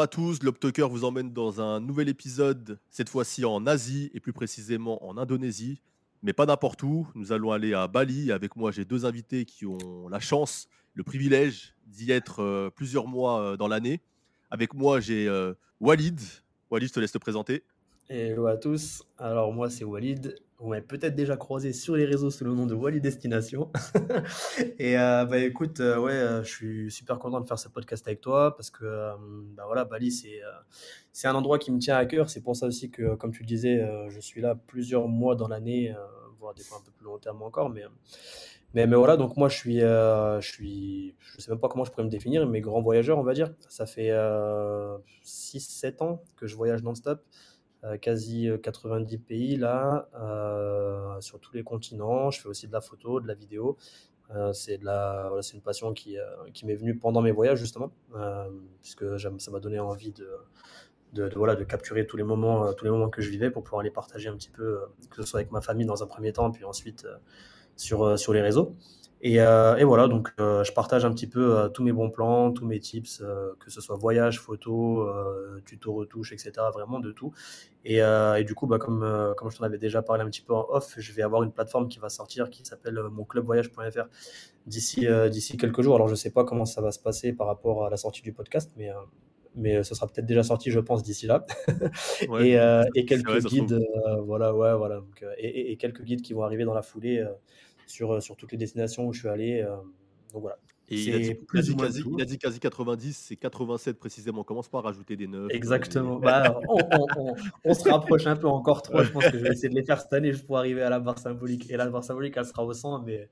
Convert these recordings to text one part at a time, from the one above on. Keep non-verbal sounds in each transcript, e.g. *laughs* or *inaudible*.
Bonjour à tous, Globtalker vous emmène dans un nouvel épisode, cette fois-ci en Asie et plus précisément en Indonésie, mais pas n'importe où. Nous allons aller à Bali. Avec moi, j'ai deux invités qui ont la chance, le privilège d'y être euh, plusieurs mois euh, dans l'année. Avec moi, j'ai euh, Walid. Walid, je te laisse te présenter. Hello à tous. Alors moi c'est Walid. Vous m'avez peut-être déjà croisé sur les réseaux sous le nom de Walid Destination. *laughs* et euh, bah écoute, euh, ouais, euh, je suis super content de faire ce podcast avec toi parce que bah voilà, Bali c'est c'est un endroit qui me tient à cœur. C'est pour ça aussi que, comme tu le disais, je suis là plusieurs mois dans l'année, voire des fois un peu plus long terme encore. Mais mais, mais voilà, donc moi je suis je suis je sais même pas comment je pourrais me définir, mais grand voyageur on va dire. Ça fait 6-7 ans que je voyage non-stop. Euh, quasi 90 euh, pays là, euh, sur tous les continents. Je fais aussi de la photo, de la vidéo. c'est de la, c'est une passion qui, qui m'est venue pendant mes voyages justement, puisque ça m'a donné envie de, de, voilà, de capturer tous les, moments, tous les moments que je vivais pour pouvoir les partager un petit peu, que ce soit avec ma famille dans un premier temps, puis ensuite sur, sur les réseaux. Euh, et, voilà, donc euh, je partage un petit peu euh, tous mes bons plans, tous mes tips, que ce soit voyage, photo, tuto, retouche, etc. Vraiment de tout. Et, du coup, bah, comme, comme je t'en avais déjà parlé un petit peu en off, je vais avoir une plateforme qui va sortir qui s'appelle monclubvoyage.fr d'ici d'ici quelques jours. Alors je ne sais pas comment ça va se passer par rapport à la sortie du podcast, mais mais ce sera peut-être déjà sorti, je pense, d'ici là. *laughs* et, et, quelques guides, voilà, ouais, voilà. et, et, quelques guides qui vont arriver dans la foulée sur, euh, sur toutes les destinations où je suis allé. Euh, donc voilà. Et il a, dit, quasi, il a, dit, quasi, 90, c'est 87 précisément. On commence pas à rajouter des 9. Exactement. Bah, on, se rapproche un peu encore trop. Je pense que je vais essayer de les faire cette année juste pour arriver à la barre symbolique. Et la barre symbolique, elle sera au 100. Mais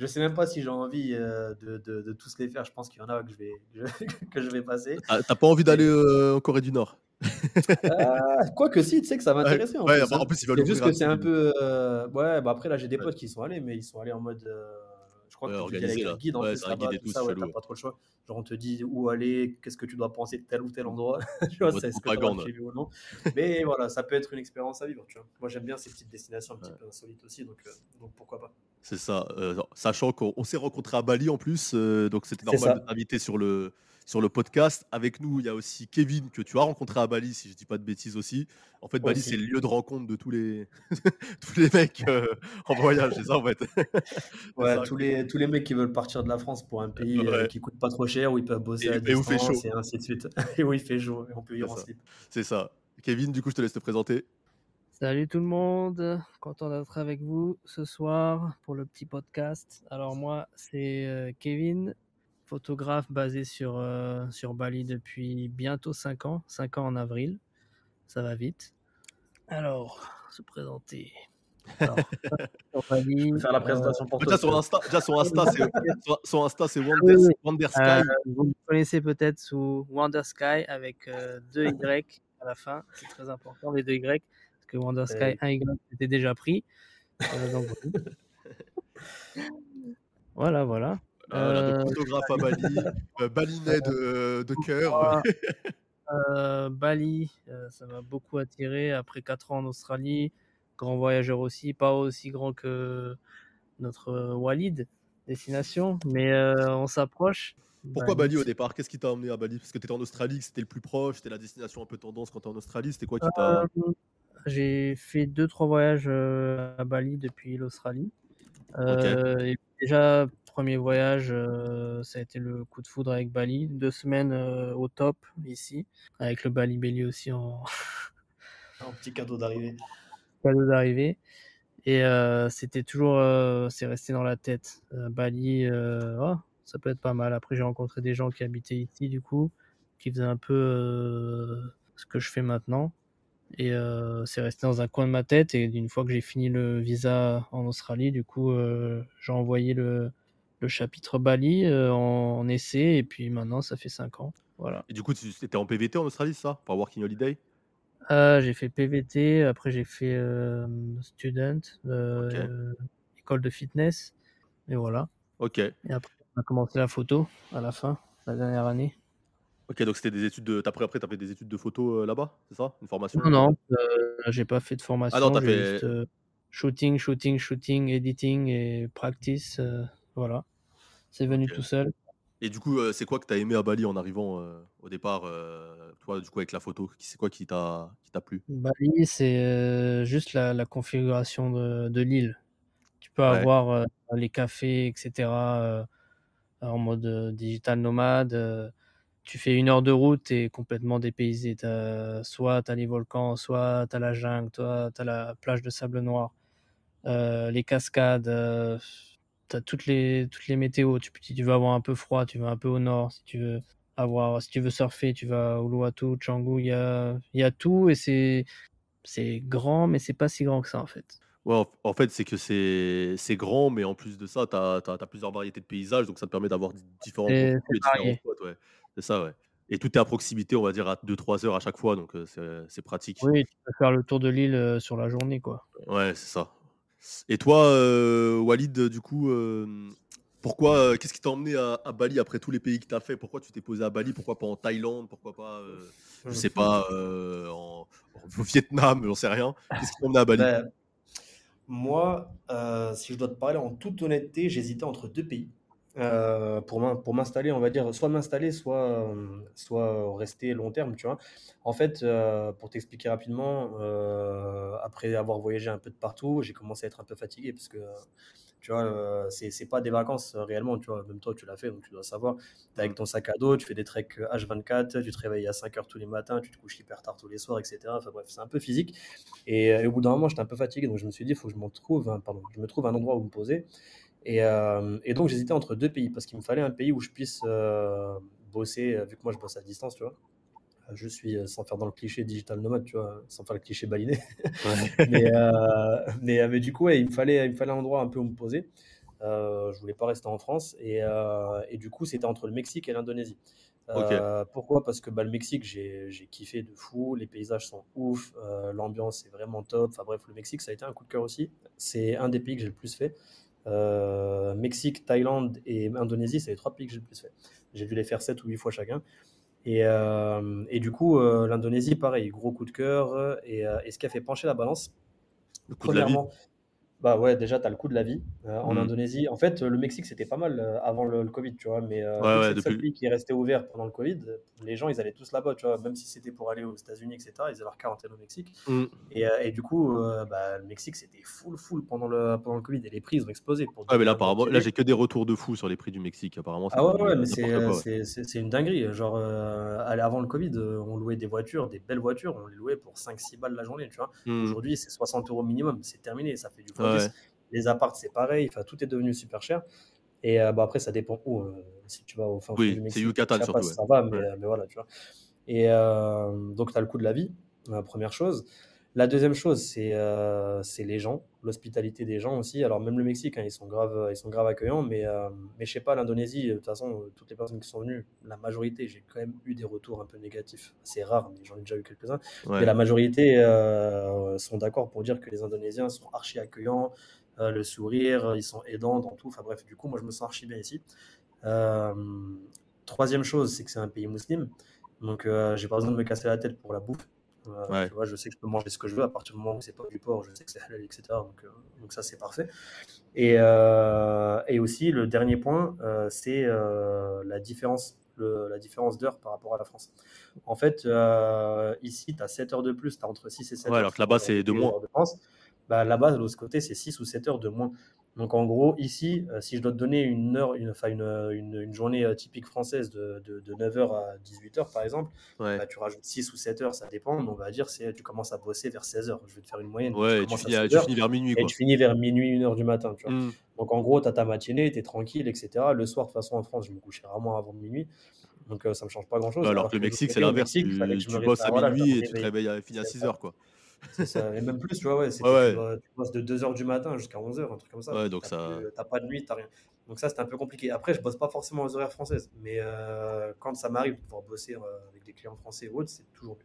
je sais même pas si j'ai envie euh, de, de, tous les faire. Je pense qu'il y en a que je vais, *laughs* que je vais passer. Ah, T'as pas envie d'aller en Corée du Nord? Euh, quoi que si, tu sais que ça m'intéressait. en, plus, bah, en plus, C'est juste que c'est un peu. Euh, ouais, bah après, là, j'ai des potes qui sont allés, mais ils sont allés en mode. Euh, crois que tu avec un guide en plus, là-bas, tout ça, ouais, t'as pas trop le choix. Genre, on te dit où aller, qu'est-ce que tu dois penser de tel ou tel endroit. *laughs* tu vois, c'est ce que ou non. Mais *laughs* voilà, ça peut être une expérience à vivre, tu vois. Moi, j'aime bien ces petites destinations un petit peu insolites aussi, donc, donc pourquoi pas. C'est ça. sachant qu'on s'est rencontrés à Bali en plus, donc c'était normal de t'inviter sur le sur le podcast. Avec nous, il y a aussi Kevin que tu as rencontré à Bali, si je dis pas de bêtises aussi. En fait, Bali, c'est le lieu de rencontre de tous les, *laughs* tous les mecs euh, en voyage, c'est ça en fait. *laughs* ouais, tous, les, tous les mecs qui veulent partir de la France pour un pays euh, qui coûte pas trop cher, où ils peuvent bosser et, à distance, où fait chaud. et ainsi de suite. *laughs* et où il fait chaud, et on peut y en slip. C'est ça. Kevin, du coup, je te laisse te présenter. Salut tout le monde, content d'être avec vous ce soir pour le petit podcast. Alors moi, c'est euh, Kevin, photographe basé sur, euh, sur Bali depuis bientôt 5 ans, 5 ans en avril. Ça va vite. Alors, se présenter. Alors, *laughs* faire la présentation pour toi. Déjà, son Insta, déjà son Insta, c'est, son *laughs* Insta, c'est Wonder, Wonder Sky. Euh, vous me connaissez peut-être sous Wonder Sky avec euh, deux Y à la fin. C'est très important, les deux Y. Parce que Wonder Sky, un Y était déjà pris. donc, voilà, *laughs* voilà. Euh, photographe à Bali, *laughs* euh, Balinet de, de cœur. *laughs* Euh, Bali, ça m'a beaucoup attiré. Après 4 ans en Australie, grand voyageur aussi, pas aussi grand que notre Walid, destination, mais on s'approche. Pourquoi Bali, au départ? Qu'est-ce qui t'a emmené à Bali? Parce que tu étais en Australie, c'était le plus proche, c'était la destination un peu tendance quand tu es en Australie. C'était quoi qui t'a. J'ai fait 2-3 voyages à Bali depuis l'Australie. Déjà, premier voyage, euh, ça a été le coup de foudre avec Bali. Deux semaines euh, au top ici, avec le Bali Belly aussi en. *laughs* Un petit cadeau d'arrivée. Cadeau d'arrivée. Et euh, c'était toujours, c'est resté dans la tête. Bali, oh, ça peut être pas mal. Après, j'ai rencontré des gens qui habitaient ici, du coup, qui faisaient un peu ce que je fais maintenant. Et c'est resté dans un coin de ma tête. Et une fois que j'ai fini le visa en Australie, du coup, j'ai envoyé le, le chapitre Bali euh, en, essai et puis maintenant ça fait 5 ans. Voilà. Et du coup, tu étais en PVT en Australie, ça Pour Working Holiday? Euh, J'ai fait PVT, après j'ai fait euh, Student, école de fitness, et voilà. Ok. Et après, on a commencé la photo à la fin, la dernière année. Ok, donc c'était des études de. Après, après, tu as fait des études de photo là-bas, c'est ça? Une formation? Non, non, j'ai pas fait de formation. Ah non, t'as fait. Juste, shooting, shooting, shooting, editing et practice. voilà. C'est venu tout seul. Et du coup, c'est quoi que tu as aimé à Bali en arrivant au départ Toi, du coup, avec la photo, c'est quoi qui t'a plu? Bali, c'est juste la, la configuration de, de l'île. Tu peux Ouais. avoir les cafés, etc. en mode digital nomade. Tu fais une heure de route, tu es complètement dépaysé. As, soit tu as les volcans, soit tu as la jungle, soit tu as la plage de sable noir, les cascades tu as toutes les, toutes les météos. Tu, si tu veux avoir un peu froid, tu vas un peu au nord. Si tu veux, avoir, si tu veux surfer, tu vas à Uluwatu, Canggu. Il y a, y a tout et c'est, c'est grand, mais c'est pas si grand que ça en fait. Ouais, en, fait, c'est que c'est grand, mais en plus de ça, tu as, plusieurs variétés de paysages, donc ça te permet d'avoir différents différents varié. spots. Ouais. C'est ça, ouais. Et tout est à proximité, on va dire, à 2-3 heures à chaque fois, donc euh, c'est pratique. Oui, tu peux faire le tour de l'île euh, sur la journée, quoi. Ouais, c'est ça. Et toi, euh, Walid, du coup, euh, pourquoi, euh, qu'est-ce qui t'a emmené à, à Bali après tous les pays que tu as fait? Pourquoi tu t'es posé à Bali? Pourquoi pas en Thaïlande? Pourquoi pas, euh, je sais pas, euh, en, au *laughs* Vietnam J'en sais rien. Qu'est-ce qui t'a emmené à Bali? Ben, moi, euh, si je dois te parler en toute honnêteté, j'hésitais entre deux pays. Euh, pour m'in- pour m'installer, on va dire, soit m'installer, soit, euh, soit rester long terme, tu vois. En fait, euh, pour t'expliquer rapidement, euh, après avoir voyagé un peu de partout, j'ai commencé à être un peu fatigué parce que, tu vois, c'est pas des vacances réellement, tu vois. Même toi, tu l'as fait, donc tu dois savoir. Tu es avec Mm. ton sac à dos, tu fais des treks euh, H24, tu te réveilles à 5 heures tous les matins, tu te couches hyper tard tous les soirs, etc. Enfin bref, c'est un peu physique. Et, et au bout d'un moment, j'étais un peu fatigué, donc je me suis dit, il faut que je trouve, pardon, je me trouve un endroit où me poser. Et, euh, et donc j'hésitais entre deux pays parce qu'il me fallait un pays où je puisse euh, bosser, euh, vu que moi je bosse à distance, tu vois. Je suis, sans faire dans le cliché digital nomade, tu vois, sans faire le cliché baliné. Ouais. *laughs* Mais, mais, mais du coup, ouais, il me fallait, il me fallait un endroit un peu où me poser. Je voulais pas rester en France. Et, et du coup, c'était entre le Mexique et l'Indonésie. Euh, pourquoi? Parce que bah, le Mexique, j'ai j'ai kiffé de fou. Les paysages sont ouf. euh, l'ambiance est vraiment top. Enfin bref, le Mexique, ça a été un coup de cœur aussi. C'est un des pays que j'ai le plus fait. Euh, Mexique, Thaïlande et Indonésie, c'est les trois pays que j'ai le plus fait. J'ai dû les faire 7 ou 8 fois chacun. Et, euh, et du coup, euh, l'Indonésie, pareil, gros coup de cœur. Et, euh, et ce qui a fait pencher la balance, Le coût de la vie premièrement, bah ouais, déjà, tu as le coût de la vie euh, en Mm. Indonésie. En fait, le Mexique, c'était pas mal euh, avant le, le Covid, tu vois. Mais euh, Ouais, ouais, c'est le seul depuis. pays qui est resté ouvert pendant le Covid, les gens, ils allaient tous là-bas, tu vois. Même si c'était pour aller aux États-Unis, etc., ils avaient leur quarantaine au Mexique. Mm. Et, et du coup, bah, le Mexique, c'était full, full pendant le, pendant le Covid. Et les prix, ils ont explosé. Pour Ouais, mais là, apparemment, là, j'ai que des retours de fou sur les prix du Mexique. Apparemment, Ah ouais, ouais, mais c'est une dinguerie. Genre, avant le Covid, on louait des voitures, des belles voitures, on les louait pour 5-6 balles la journée, tu vois. Mm. Aujourd'hui, c'est 60 euros minimum, c'est terminé, ça fait du Ouais, x10. ouais. Les apparts, c'est pareil, enfin, tout est devenu super cher. Et euh, bah, après, ça dépend où. euh, si tu vas au fin fond du Oui, c'est Mexique, Yucatan surtout. Ouais. ça va, mais, Ouais. euh, mais voilà, tu vois. Et euh, donc, tu as le coût de la vie, la première chose. La deuxième chose, c'est euh, c'est les gens, l'hospitalité des gens aussi. Alors, même le Mexique, hein, ils sont grave, ils sont grave accueillants, mais, euh, mais je sais pas, l'Indonésie, de toute façon, euh, toutes les personnes qui sont venues, la majorité, j'ai quand même eu des retours un peu négatifs. C'est rare, mais j'en ai déjà eu quelques-uns. Mais la majorité euh, sont d'accord pour dire que les Indonésiens sont archi accueillants, le sourire, ils sont aidants dans tout. Enfin bref, du coup, moi, je me sens archi bien ici. Troisième chose, c'est que c'est un pays musulman. Donc, j'ai pas besoin de me casser la tête pour la bouffe. Euh, Ouais. tu vois, je sais que je peux manger ce que je veux à partir du moment où c'est pas du porc, je sais que c'est halal, etc. Donc, euh, donc ça, c'est parfait. Et, euh, et aussi, le dernier point, euh, c'est la différence, le- la différence d'heure par rapport à la France. En fait, ici, tu as 7 heures de plus, tu as entre 6 et 7 Ouais, heures alors que là-bas, c'est de France. Bah, là-bas, de l'autre côté, c'est 6 ou 7 heures de moins. Donc en gros, ici, euh, si je dois te donner une heure, une, une, une, une journée euh, typique française de, de, de 9h à 18h par exemple, Ouais. bah, tu rajoutes 6 ou 7 heures, ça dépend, mais on va dire c'est tu commences à bosser vers 16h. Je vais te faire une moyenne. Tu Ouais, et tu à finis, tu 16h finis vers minuit, et quoi. tu finis vers minuit, 1h du matin, tu vois. Mm. Donc en gros, tu as ta matinée, tu es tranquille, etc. Le soir, de toute façon, en France, je me couchais rarement avant minuit. Donc euh, ça me change pas grand chose. Alors Alors que le que Mexique, c'est l'inverse. Tu, que tu bosses à minuit et tu te réveilles à, à C'est 6 ça. heures, quoi. C'est ça. Et même plus, tu vois, ouais, c'est Ouais, que tu, ouais. dois- tu bosses de 2h du matin jusqu'à 11h, un truc comme ça. Ouais, Donc, t'as ça. plus- t'as pas de nuit, t'as rien. Donc, ça, c'était un peu compliqué. Après, je bosse pas forcément aux horaires françaises, mais euh, quand ça m'arrive de pouvoir bosser euh, avec des clients français ou autres, c'est toujours mieux.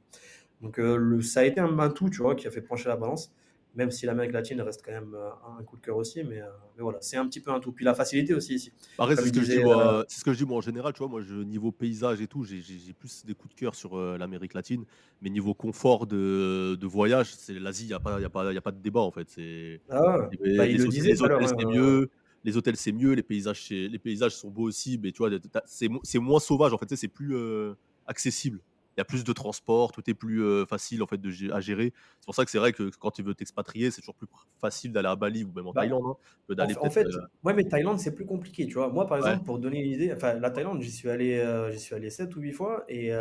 Donc, euh, le, ça a été un, un tout, tu vois, qui a fait pencher la balance, même si l'Amérique latine reste quand même euh, un coup de cœur aussi, mais, euh, mais voilà, c'est un petit peu un tout. Puis la facilité aussi ici. Comme c'est ce que je dis, disait, euh, c'est ce que je dis moi en général, tu vois, moi, je, niveau paysage et tout, j'ai plus des coups de cœur sur euh, l'Amérique latine, mais niveau confort de, de voyage, c'est l'Asie, il n'y a, pas- y a, pas- y a pas de débat en fait. C'est ah, les, bah, il les le disait les hôtels, hein, c'est euh, mieux, les hôtels c'est mieux, les paysages, les paysages sont beaux aussi, mais tu vois, c'est moins sauvage en fait, c'est plus accessible il y a plus de transport, tout est plus facile en fait de, à gérer. C'est pour ça que c'est vrai que quand tu veux t'expatrier, c'est toujours plus facile d'aller à Bali ou même en bah, Thaïlande. Hein, en, fait, ouais, mais Thaïlande c'est plus compliqué, tu vois. Moi par exemple, pour donner une idée, enfin la Thaïlande, j'y suis allé, j'y suis allé 7 ou 8 fois et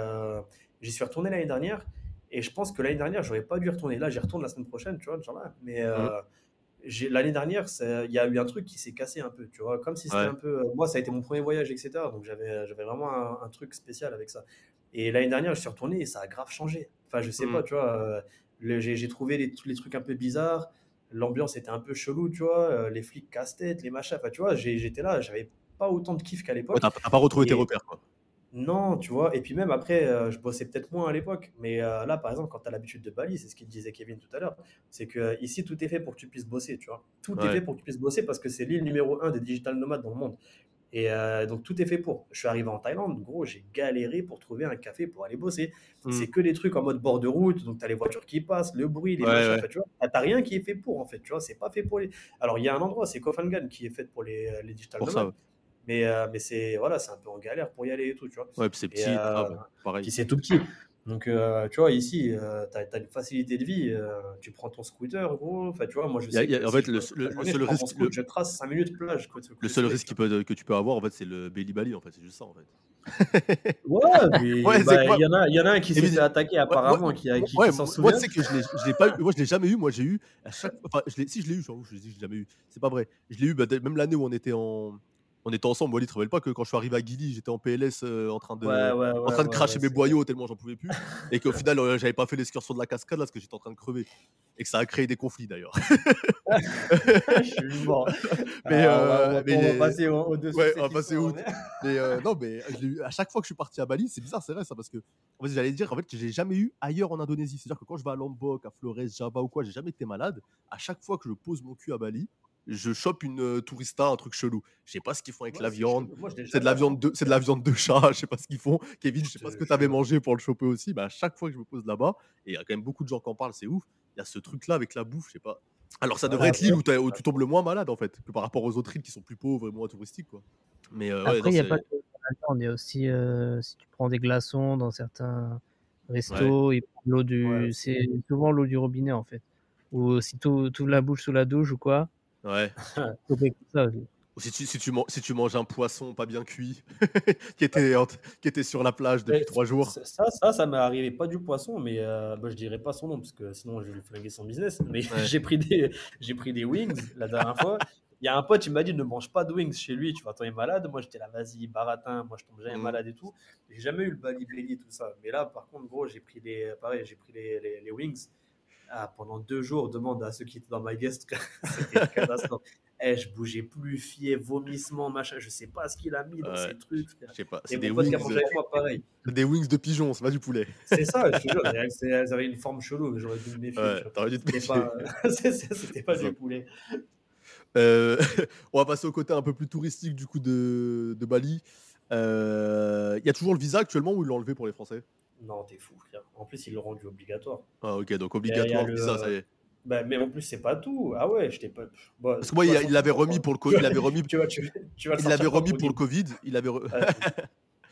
j'y suis retourné l'année dernière. Et je pense que l'année dernière, j'aurais pas dû retourner. Là, j'y retourne la semaine prochaine, tu vois, Mais mmh. l'année dernière, il y a eu un truc qui s'est cassé un peu, tu vois. Comme si c'était un peu. moi, ça a été mon premier voyage, etc. Donc j'avais vraiment un, un, truc spécial avec ça. Et l'année dernière, je suis retourné et ça a grave changé. Enfin, je sais pas, mmh. tu vois, euh, j'ai trouvé les, les trucs un peu bizarres. L'ambiance était un peu chelou, tu vois. Euh, les flics casse-tête, les machins. Enfin, tu vois, j'étais là, j'avais pas autant de kiff qu'à l'époque. Tu t'as pas retrouvé tes repères, quoi. Non, tu vois. Et puis même après, euh, je bossais peut-être moins à l'époque. Mais là, par exemple, quand tu as l'habitude de Bali, c'est ce qu'il disait Kevin tout à l'heure, c'est que ici, tout est fait pour que tu puisses bosser, tu vois. Tout est fait pour que tu puisses bosser parce que c'est l'île numéro un des digital nomades dans le monde. Et euh, donc tout est fait pour. Je suis arrivé en Thaïlande, gros, j'ai galéré pour trouver un café pour aller bosser. Hmm. C'est que des trucs en mode bord de route, donc tu as les voitures qui passent, le bruit, les machins, tu vois. T'as rien qui est fait pour en fait, tu vois, c'est pas fait pour les. Alors il y a un endroit, c'est Kofangan qui est fait pour les, les digital nomades. Mais, euh, mais c'est voilà, c'est un peu en galère pour y aller et tout, tu vois. Ouais, puis c'est petit, euh, pareil. Puis c'est tout petit. Donc, euh, tu vois, ici, euh, tu as, une facilité de vie. Euh, tu prends ton scooter, gros. Enfin, tu vois, moi, je sais. en fait, le, seul risque. je trace 5 minutes de plage. le seul risque que tu peux avoir, en fait, c'est le Belly Bali. En fait, c'est juste ça, en fait. ouais, *laughs* bah, il y, en a, y en a un qui s'est fait attaquer apparemment, qui, qui, ouais, s'en souvient. Moi, sais que je l'ai pas eu. Moi, je l'ai jamais eu. Moi, j'ai eu à chaque. Enfin, je si je l'ai eu, je l'ai jamais eu. C'est pas vrai. Je l'ai eu, bah, même l'année où on était en on était ensemble. Wally, tu te rappelles pas que quand je suis arrivé à Guilly, j'étais en PLS euh, en train de, en train de cracher mes boyaux tellement j'en pouvais plus. et qu'au final, euh, j'avais pas fait l'excursion de la cascade là parce que j'étais en train de crever. Et que ça a créé des conflits d'ailleurs. *laughs* je suis mort. Mais, euh, on, va, passer au-dessus. Ouais, on va passer au mais non, mais à chaque fois que je suis parti à Bali, c'est bizarre, c'est vrai ça, parce que en fait, j'allais dire en fait, que j'ai jamais eu ailleurs en Indonésie. C'est-à-dire que quand je vais à Lombok, à Flores, Java ou quoi, j'ai jamais été malade. À chaque fois que je pose mon cul à Bali, je chope une euh, tourista, un truc chelou. Je sais pas ce qu'ils font avec la viande. C'est de la viande de, c'est de la viande de chat. Je sais pas ce qu'ils font. Kevin, je sais pas ce que tu avais mangé pour le choper aussi. Bah, à chaque fois que je me pose là-bas, et il y a quand même beaucoup de gens qui en parlent, c'est ouf. Il y a ce truc-là avec la bouffe, je sais pas. Alors ça devrait être l'île où, tu tombes le moins malade en fait, que par rapport aux autres îles qui sont plus pauvres et moins touristiques quoi. Mais euh, après, il n'y a pas que y a aussi euh, si tu prends des glaçons dans certains restos, l'eau du, c'est souvent l'eau du robinet en fait. Ou si tu ouvres la bouche sous la douche ou quoi, Ouais. *laughs* Ou si tu, si, tu si tu manges un poisson pas bien cuit *laughs* qui, était, qui était sur la plage depuis trois jours. Ça, ça, ça m'est arrivé pas du poisson, mais euh, bah, je dirais pas son nom parce que sinon je vais lui flinguer son business. Mais *laughs* j'ai pris, des, pris des wings la dernière fois. Il y a un pote, il m'a dit ne mange pas de wings chez lui, tu vas tomber malade. Moi j'étais là, vas-y, baratin, moi je tombe jamais mmh. malade et tout. J'ai jamais eu le bali et tout ça. Mais là, par contre, gros, j'ai pris les, pareil, j'ai pris les, les, les wings ah, pendant deux jours, demande à ceux qui étaient dans ma guest, *laughs* c'était catastrophe. Eh, je bougeais plus, fier, vomissement, machin. Je sais pas ce qu'il a mis dans ces trucs. Je sais pas. C'est des wings. moi, pareil. Des wings de pigeon, c'est pas du poulet. C'est ça, je te jure. *laughs* Elles avaient une forme chelou, mais j'aurais dû me méfier. Ouais, t'aurais dû te méfier. *laughs* C'était pas, du poulet. Euh, on va passer au côté un peu plus touristique du coup de, de Bali. Il euh, y a toujours le visa actuellement ou ils l'ont enlevé pour les Français? Non, t'es fou, frère. En plus, ils l'ont rendu obligatoire. Ah, ok, donc obligatoire, ça, ça y est. Bah, mais en plus, c'est pas tout. Ah ouais, je pas. Parce que moi, il l'avait remis pour le Covid. Il avait *laughs* remis. tu vois, tu, tu vas il l'avait remis pour le Covid. Il avait.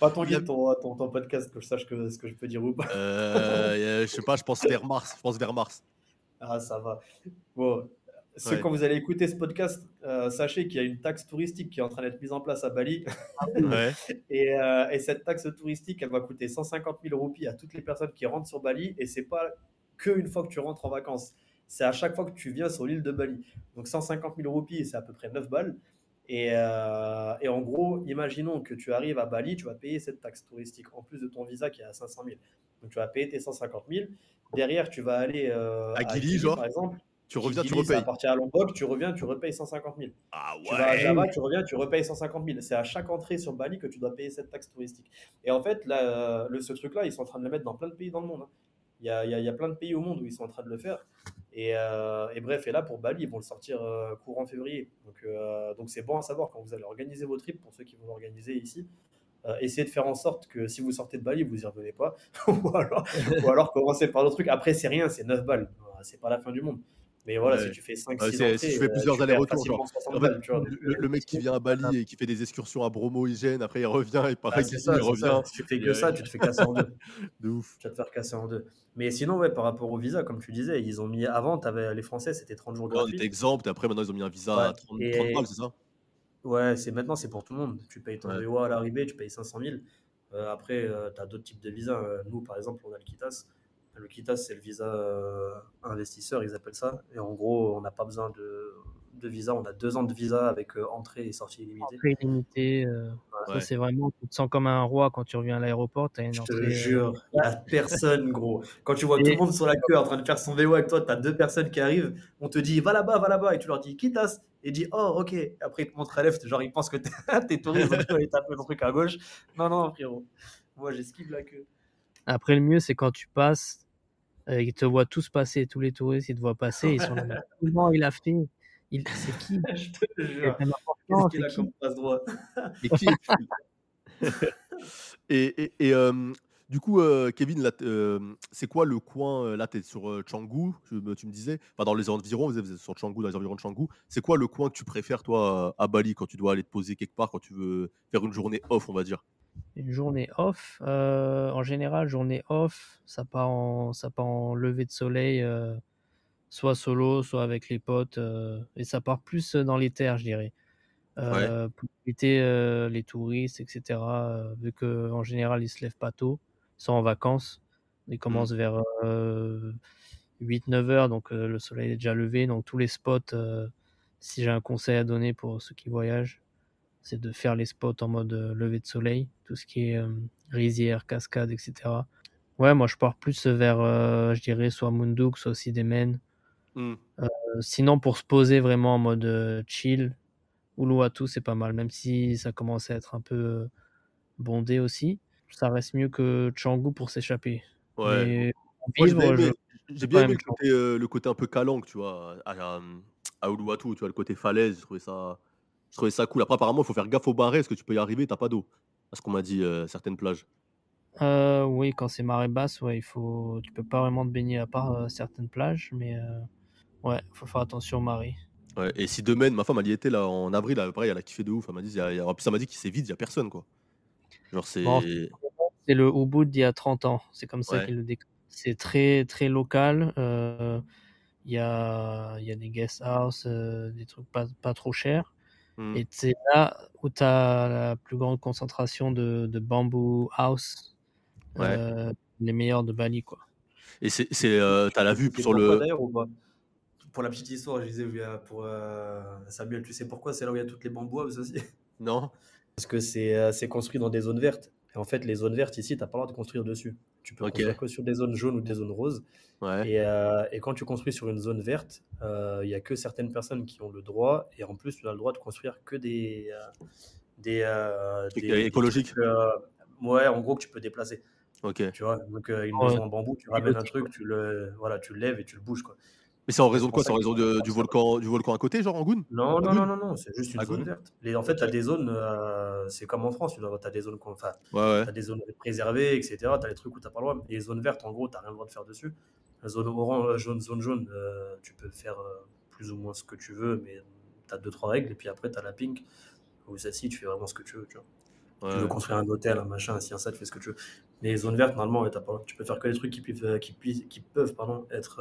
pas *laughs* ton, guide, ton, ton, ton, podcast que je sache que, ce que je peux dire ou pas. Euh, je sais pas, je pense vers mars. Je pense vers mars. Ah, ça va. Bon, ce, quand vous allez écouter ce podcast, euh, sachez qu'il y a une taxe touristique qui est en train d'être mise en place à Bali. *laughs* et, euh, et, cette taxe touristique, elle va coûter 150 000 roupies à toutes les personnes qui rentrent sur Bali. Et c'est pas que une fois que tu rentres en vacances. C'est à chaque fois que tu viens sur l'île de Bali. Donc 150 000 roupies, c'est à peu près 9 balles. Et, euh, et, en gros, imaginons que tu arrives à Bali, tu vas payer cette taxe touristique en plus de ton visa qui est à 500 000. Donc tu vas payer tes 150 000. Derrière, tu vas aller à, à Gili, genre par exemple. Tu reviens, tu repayes. À à Lombok, tu reviens, tu repayes 150 000. Ah ouais. Tu vas à Java, tu reviens, tu repayes 150 000. C'est à chaque entrée sur Bali que tu dois payer cette taxe touristique. Et en fait, là, le, ce truc-là, ils sont en train de le mettre dans plein de pays dans le monde. Hein. Il y, a, il, y a, plein de pays au monde où ils sont en train de le faire. Et, euh, et bref, et là pour Bali, ils vont le sortir euh, courant février. Donc euh, donc c'est bon à savoir quand vous allez organiser vos trips pour ceux qui vont l'organiser ici. essayez de faire en sorte que si vous sortez de Bali, vous y revenez pas. *laughs* ou, alors, ou alors commencez par d'autres trucs. Après, c'est rien, c'est 9 balles. C'est pas la fin du monde. Mais voilà, Ouais. si tu fais 5-6 Ouais, si entrées, tu fais euh, plusieurs allers-retours, facilement genre, 60 En fait, le, le euh, mec qui vient à *laughs* Bali et qui fait des excursions à Bromo, gêne, après il revient, il part ah, ça, il revient. ça. Si tu fais que Et, ça, euh, tu te fais casser en deux. *laughs* De ouf. Tu vas te faire casser en deux. Mais sinon, ouais, par rapport au visa, comme tu disais, ils ont mis avant, avais, les Français, c'était 30 jours Ouais, on était gratuits. exempt, et après maintenant ils ont mis un visa à 30, Et- 30 balles, c'est ça? Ouais, c'est maintenant, c'est pour tout le monde. Tu payes ton. VOA à l'arrivée, tu payes 500 000. Euh, après, tu as d'autres types de visas. Euh, nous, par exemple, on a le KITAS. Le KITAS, c'est le visa euh, investisseur, ils appellent ça. Et en gros, on n'a pas besoin de, de visa. On a deux ans de visa avec euh, entrée et sortie illimitée. Entrée illimitée. euh, Ouais. c'est vraiment, tu te sens comme un roi quand tu reviens à l'aéroport. Tu as une Je te euh, jure, il n'y a personne, gros. Quand tu vois tout le monde sur la queue en train de faire son VO avec toi, tu as deux personnes qui arrivent, on te dit va là-bas, va là-bas, et tu leur dis quitas, et dis oh ok. Après, ils te montrent à l'eft, genre ils pensent que t'es *laughs* t'es touriste, donc tu aller taper ton truc à gauche. Non, non, frérot. Moi, j'esquive la queue. Après, le mieux, c'est quand tu passes, euh, ils te voient tous passer, tous les touristes, ils te voient passer, ils sont là. Comment il a fait? Il... C'est qui? *laughs* Je te C'est jure. Qu'est-ce important, qu'il c'est a qui? comme passe droit? Et qui? *laughs* Et, et, et, euh, du coup, euh, Kevin, euh, c'est quoi le coin Là, tu es sur euh, Canggu, tu, me- tu me disais, enfin dans les environs, vous êtes sur Canggu, dans les environs de Canggu. C'est quoi le coin que tu préfères, toi, à Bali, quand tu dois aller te poser quelque part, quand tu veux faire une journée off, on va dire? Une journée off, euh, en général, journée off, ça part en, ça part en lever de soleil, euh, soit solo, soit avec les potes, euh, et ça part plus dans les terres, je dirais. Euh, Pour éviter euh, les touristes, etc. euh, vu qu'en général, ils se lèvent pas tôt, ils sont en vacances, ils commencent vers 8-9 heures, donc euh, le soleil est déjà levé, donc tous les spots, euh, si j'ai un conseil à donner pour ceux qui voyagent, c'est de faire les spots en mode euh, lever de soleil, tout ce qui est euh, rizière, cascade, etc. Ouais, moi je pars plus vers, euh, je dirais, soit Munduk, soit Sidemen. Hmm. Euh, sinon, pour se poser vraiment en mode euh, chill, Uluwatu c'est pas mal, même si ça commence à être un peu bondé aussi. Ça reste mieux que Canggu pour s'échapper. Ouais. Mais Moi, j'ai bien je- aimé, bien le côté, euh, le côté un peu calanque, tu vois, à, à, à Uluwatu, tu vois, le côté falaise, j'ai trouvé ça, j'ai trouvé ça cool. Après, apparemment, il faut faire gaffe au barré, parce que tu peux y arriver, t'as pas d'eau. À ce qu'on m'a dit, euh, certaines plages. Euh, oui, quand c'est marée basse, ouais, il faut, tu peux pas vraiment te baigner à part euh, certaines plages, mais ouais, faut faire attention aux marées. Ouais, et si demain, ma femme, elle y était là en avril, là, pareil, elle a kiffé de ouf. Elle m'a dit, il y a- il y a- en plus, elle m'a dit qu'il c'est vide, il y a personne, quoi. Genre, c'est. Bon, C'est le Ubud d'il y a 30 ans, c'est comme ça Ouais. qu'il le décrit. C'est très très local. Il y a, y a des guest house, euh, des trucs pas, pas trop chers. Hmm. Et c'est là où tu as la plus grande concentration de, de bamboo house, Ouais. euh, les meilleurs de Bali, quoi. Et c'est, euh, t'as la vue Tu sur le. d'ailleurs ou pas? Pour la petite histoire, je disais euh, pour euh, Samuel, tu sais pourquoi? C'est là où il y a toutes les bambouaves aussi. Non Parce que c'est euh, c'est construit dans des zones vertes. Et en fait, les zones vertes ici, tu n'as pas le droit de construire dessus. Tu peux Ok. construire que sur des zones jaunes ou des zones roses. Ouais. Et, euh, et quand tu construis sur une zone verte, euh, il y a que certaines personnes qui ont le droit. Et en plus, tu as le droit de construire que des. euh, des, euh, des- euh, des écologiques. trucs, euh, ouais, en gros, que tu peux déplacer. Ok. Tu vois, donc euh, une Ouais. maison en bambou, tu ramènes un truc, tu le, voilà, tu le lèves et tu le bouges. Quoi. Mais c'est en raison de quoi? C'est en raison de- du, volcan, du volcan à côté, genre en Goun Non, non, non, non, non, c'est juste une zone verte. Les, en fait, tu as des zones, euh, c'est comme en France, tu as des zones, enfin, Ouais, des zones préservées, etc. Tu as les trucs où tu n'as pas le droit. Et les zones vertes, en gros, tu n'as rien le droit de faire dessus. La zone orange, jaune, zone jaune, euh, tu peux faire euh, plus ou moins ce que tu veux, mais tu as deux, trois règles. Et puis après, tu as la pink, où celle-ci, tu fais vraiment ce que tu veux. Tu, vois. ouais. tu veux construire un hôtel, un machin, un ci, un ça, tu fais ce que tu veux. Mais les zones vertes, normalement, ouais, t'as pas, tu peux faire que les trucs qui peuvent, qui peuvent pardon, être.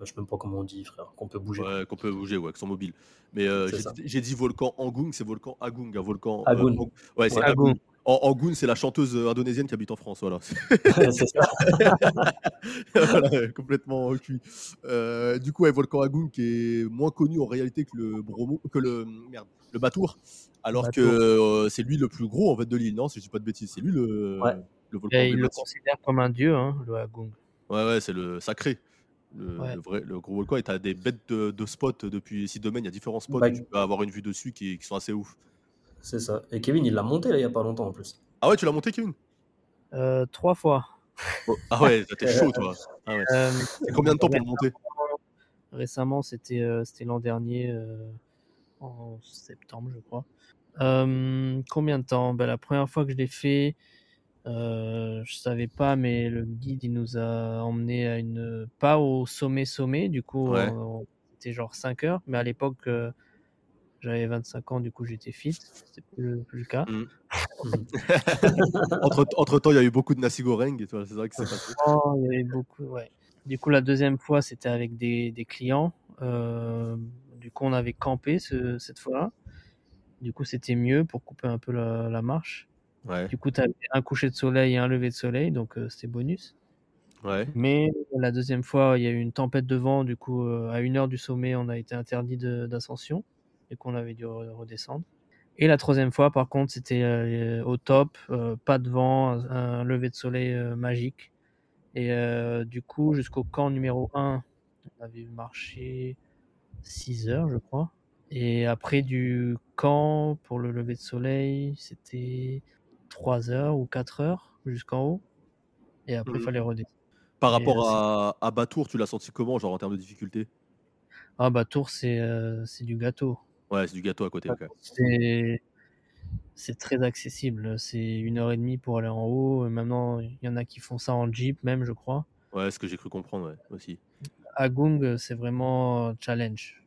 Je sais même pas comment on dit, frère, qu'on peut bouger. Ouais, qu'on peut bouger, ouais, qui sont mobiles. Mais euh, j'ai dit- volcan Angung, c'est volcan Agung, un volcan. euh, Agung. Ang- ouais, c'est Ouais, Agung. Agung. En, Angung, c'est la chanteuse euh, indonésienne qui habite en France, voilà. *laughs* c'est ça. *laughs* Voilà, complètement cuit. Euh, du coup, ouais, volcan Agung qui est moins connu en réalité que le Bromo, que le merde, le Batour, alors que euh, c'est lui le plus gros en fait de l'île, non Si je dis pas de bêtises, c'est lui le, Ouais. le volcan Et il le considère comme un dieu, hein, le Agung. Ouais, ouais, c'est le sacré. Le, Ouais. le vrai, le gros volcan, et t'as des bêtes de, de spots depuis ici domaine, il y a différents spots Bah, où tu peux avoir une vue dessus qui, qui sont assez ouf. C'est ça. Et Kevin, il l'a monté là, il y a pas longtemps en plus. Ah ouais, tu l'as monté, Kevin? Euh, trois fois. Ah ouais, t'es chaud, toi. *laughs* Ah ouais. Euh, combien de temps pour le monter? Récemment, c'était euh, c'était l'an dernier, euh, en septembre, je crois. Euh, combien de temps? Ben, La première fois que je l'ai fait, Euh, je savais pas, mais le guide il nous a emmené à une pas au sommet sommet. Du coup, Ouais. c'était genre 5 heures. Mais à l'époque, euh, j'avais 25 ans, du coup j'étais fit. C'était plus, le- plus le cas. Mm. *laughs* entre, entre temps, il y a eu beaucoup de nasi goreng. C'est vrai que c'est passé. Oh, il y avait beaucoup, ouais. Du coup, la deuxième fois, c'était avec des, des clients. Euh, du coup, on avait campé ce- cette fois-là. Du coup, c'était mieux pour couper un peu la, la marche. Ouais, Du coup, tu avais un coucher de soleil et un lever de soleil, donc euh, c'était bonus. ouais. Mais la deuxième fois, il y a eu une tempête de vent. Du coup, euh, à une heure du sommet, on a été interdit d'ascension et qu'on avait dû re- redescendre. Et la troisième fois, par contre, c'était euh, au top, euh, pas de vent, un, un lever de soleil euh, magique. Et euh, du coup, jusqu'au camp numéro 1, on avait marché 6 heures, je crois. Et après, du camp pour le lever de soleil, c'était 3 heures ou 4 heures jusqu'en haut. Et après, il Mhm. fallait redescendre. Par Et, rapport euh, à, à Batour, tu l'as senti comment, genre en termes de difficulté Ah Tours c'est euh, c'est du gâteau. Ouais, c'est du gâteau à côté. C'est c'est très accessible. C'est une heure et demie pour aller en haut. Et Maintenant il y en a qui font ça en jeep même je crois. Ouais, ce que j'ai cru comprendre, ouais, aussi. Agung c'est vraiment challenge.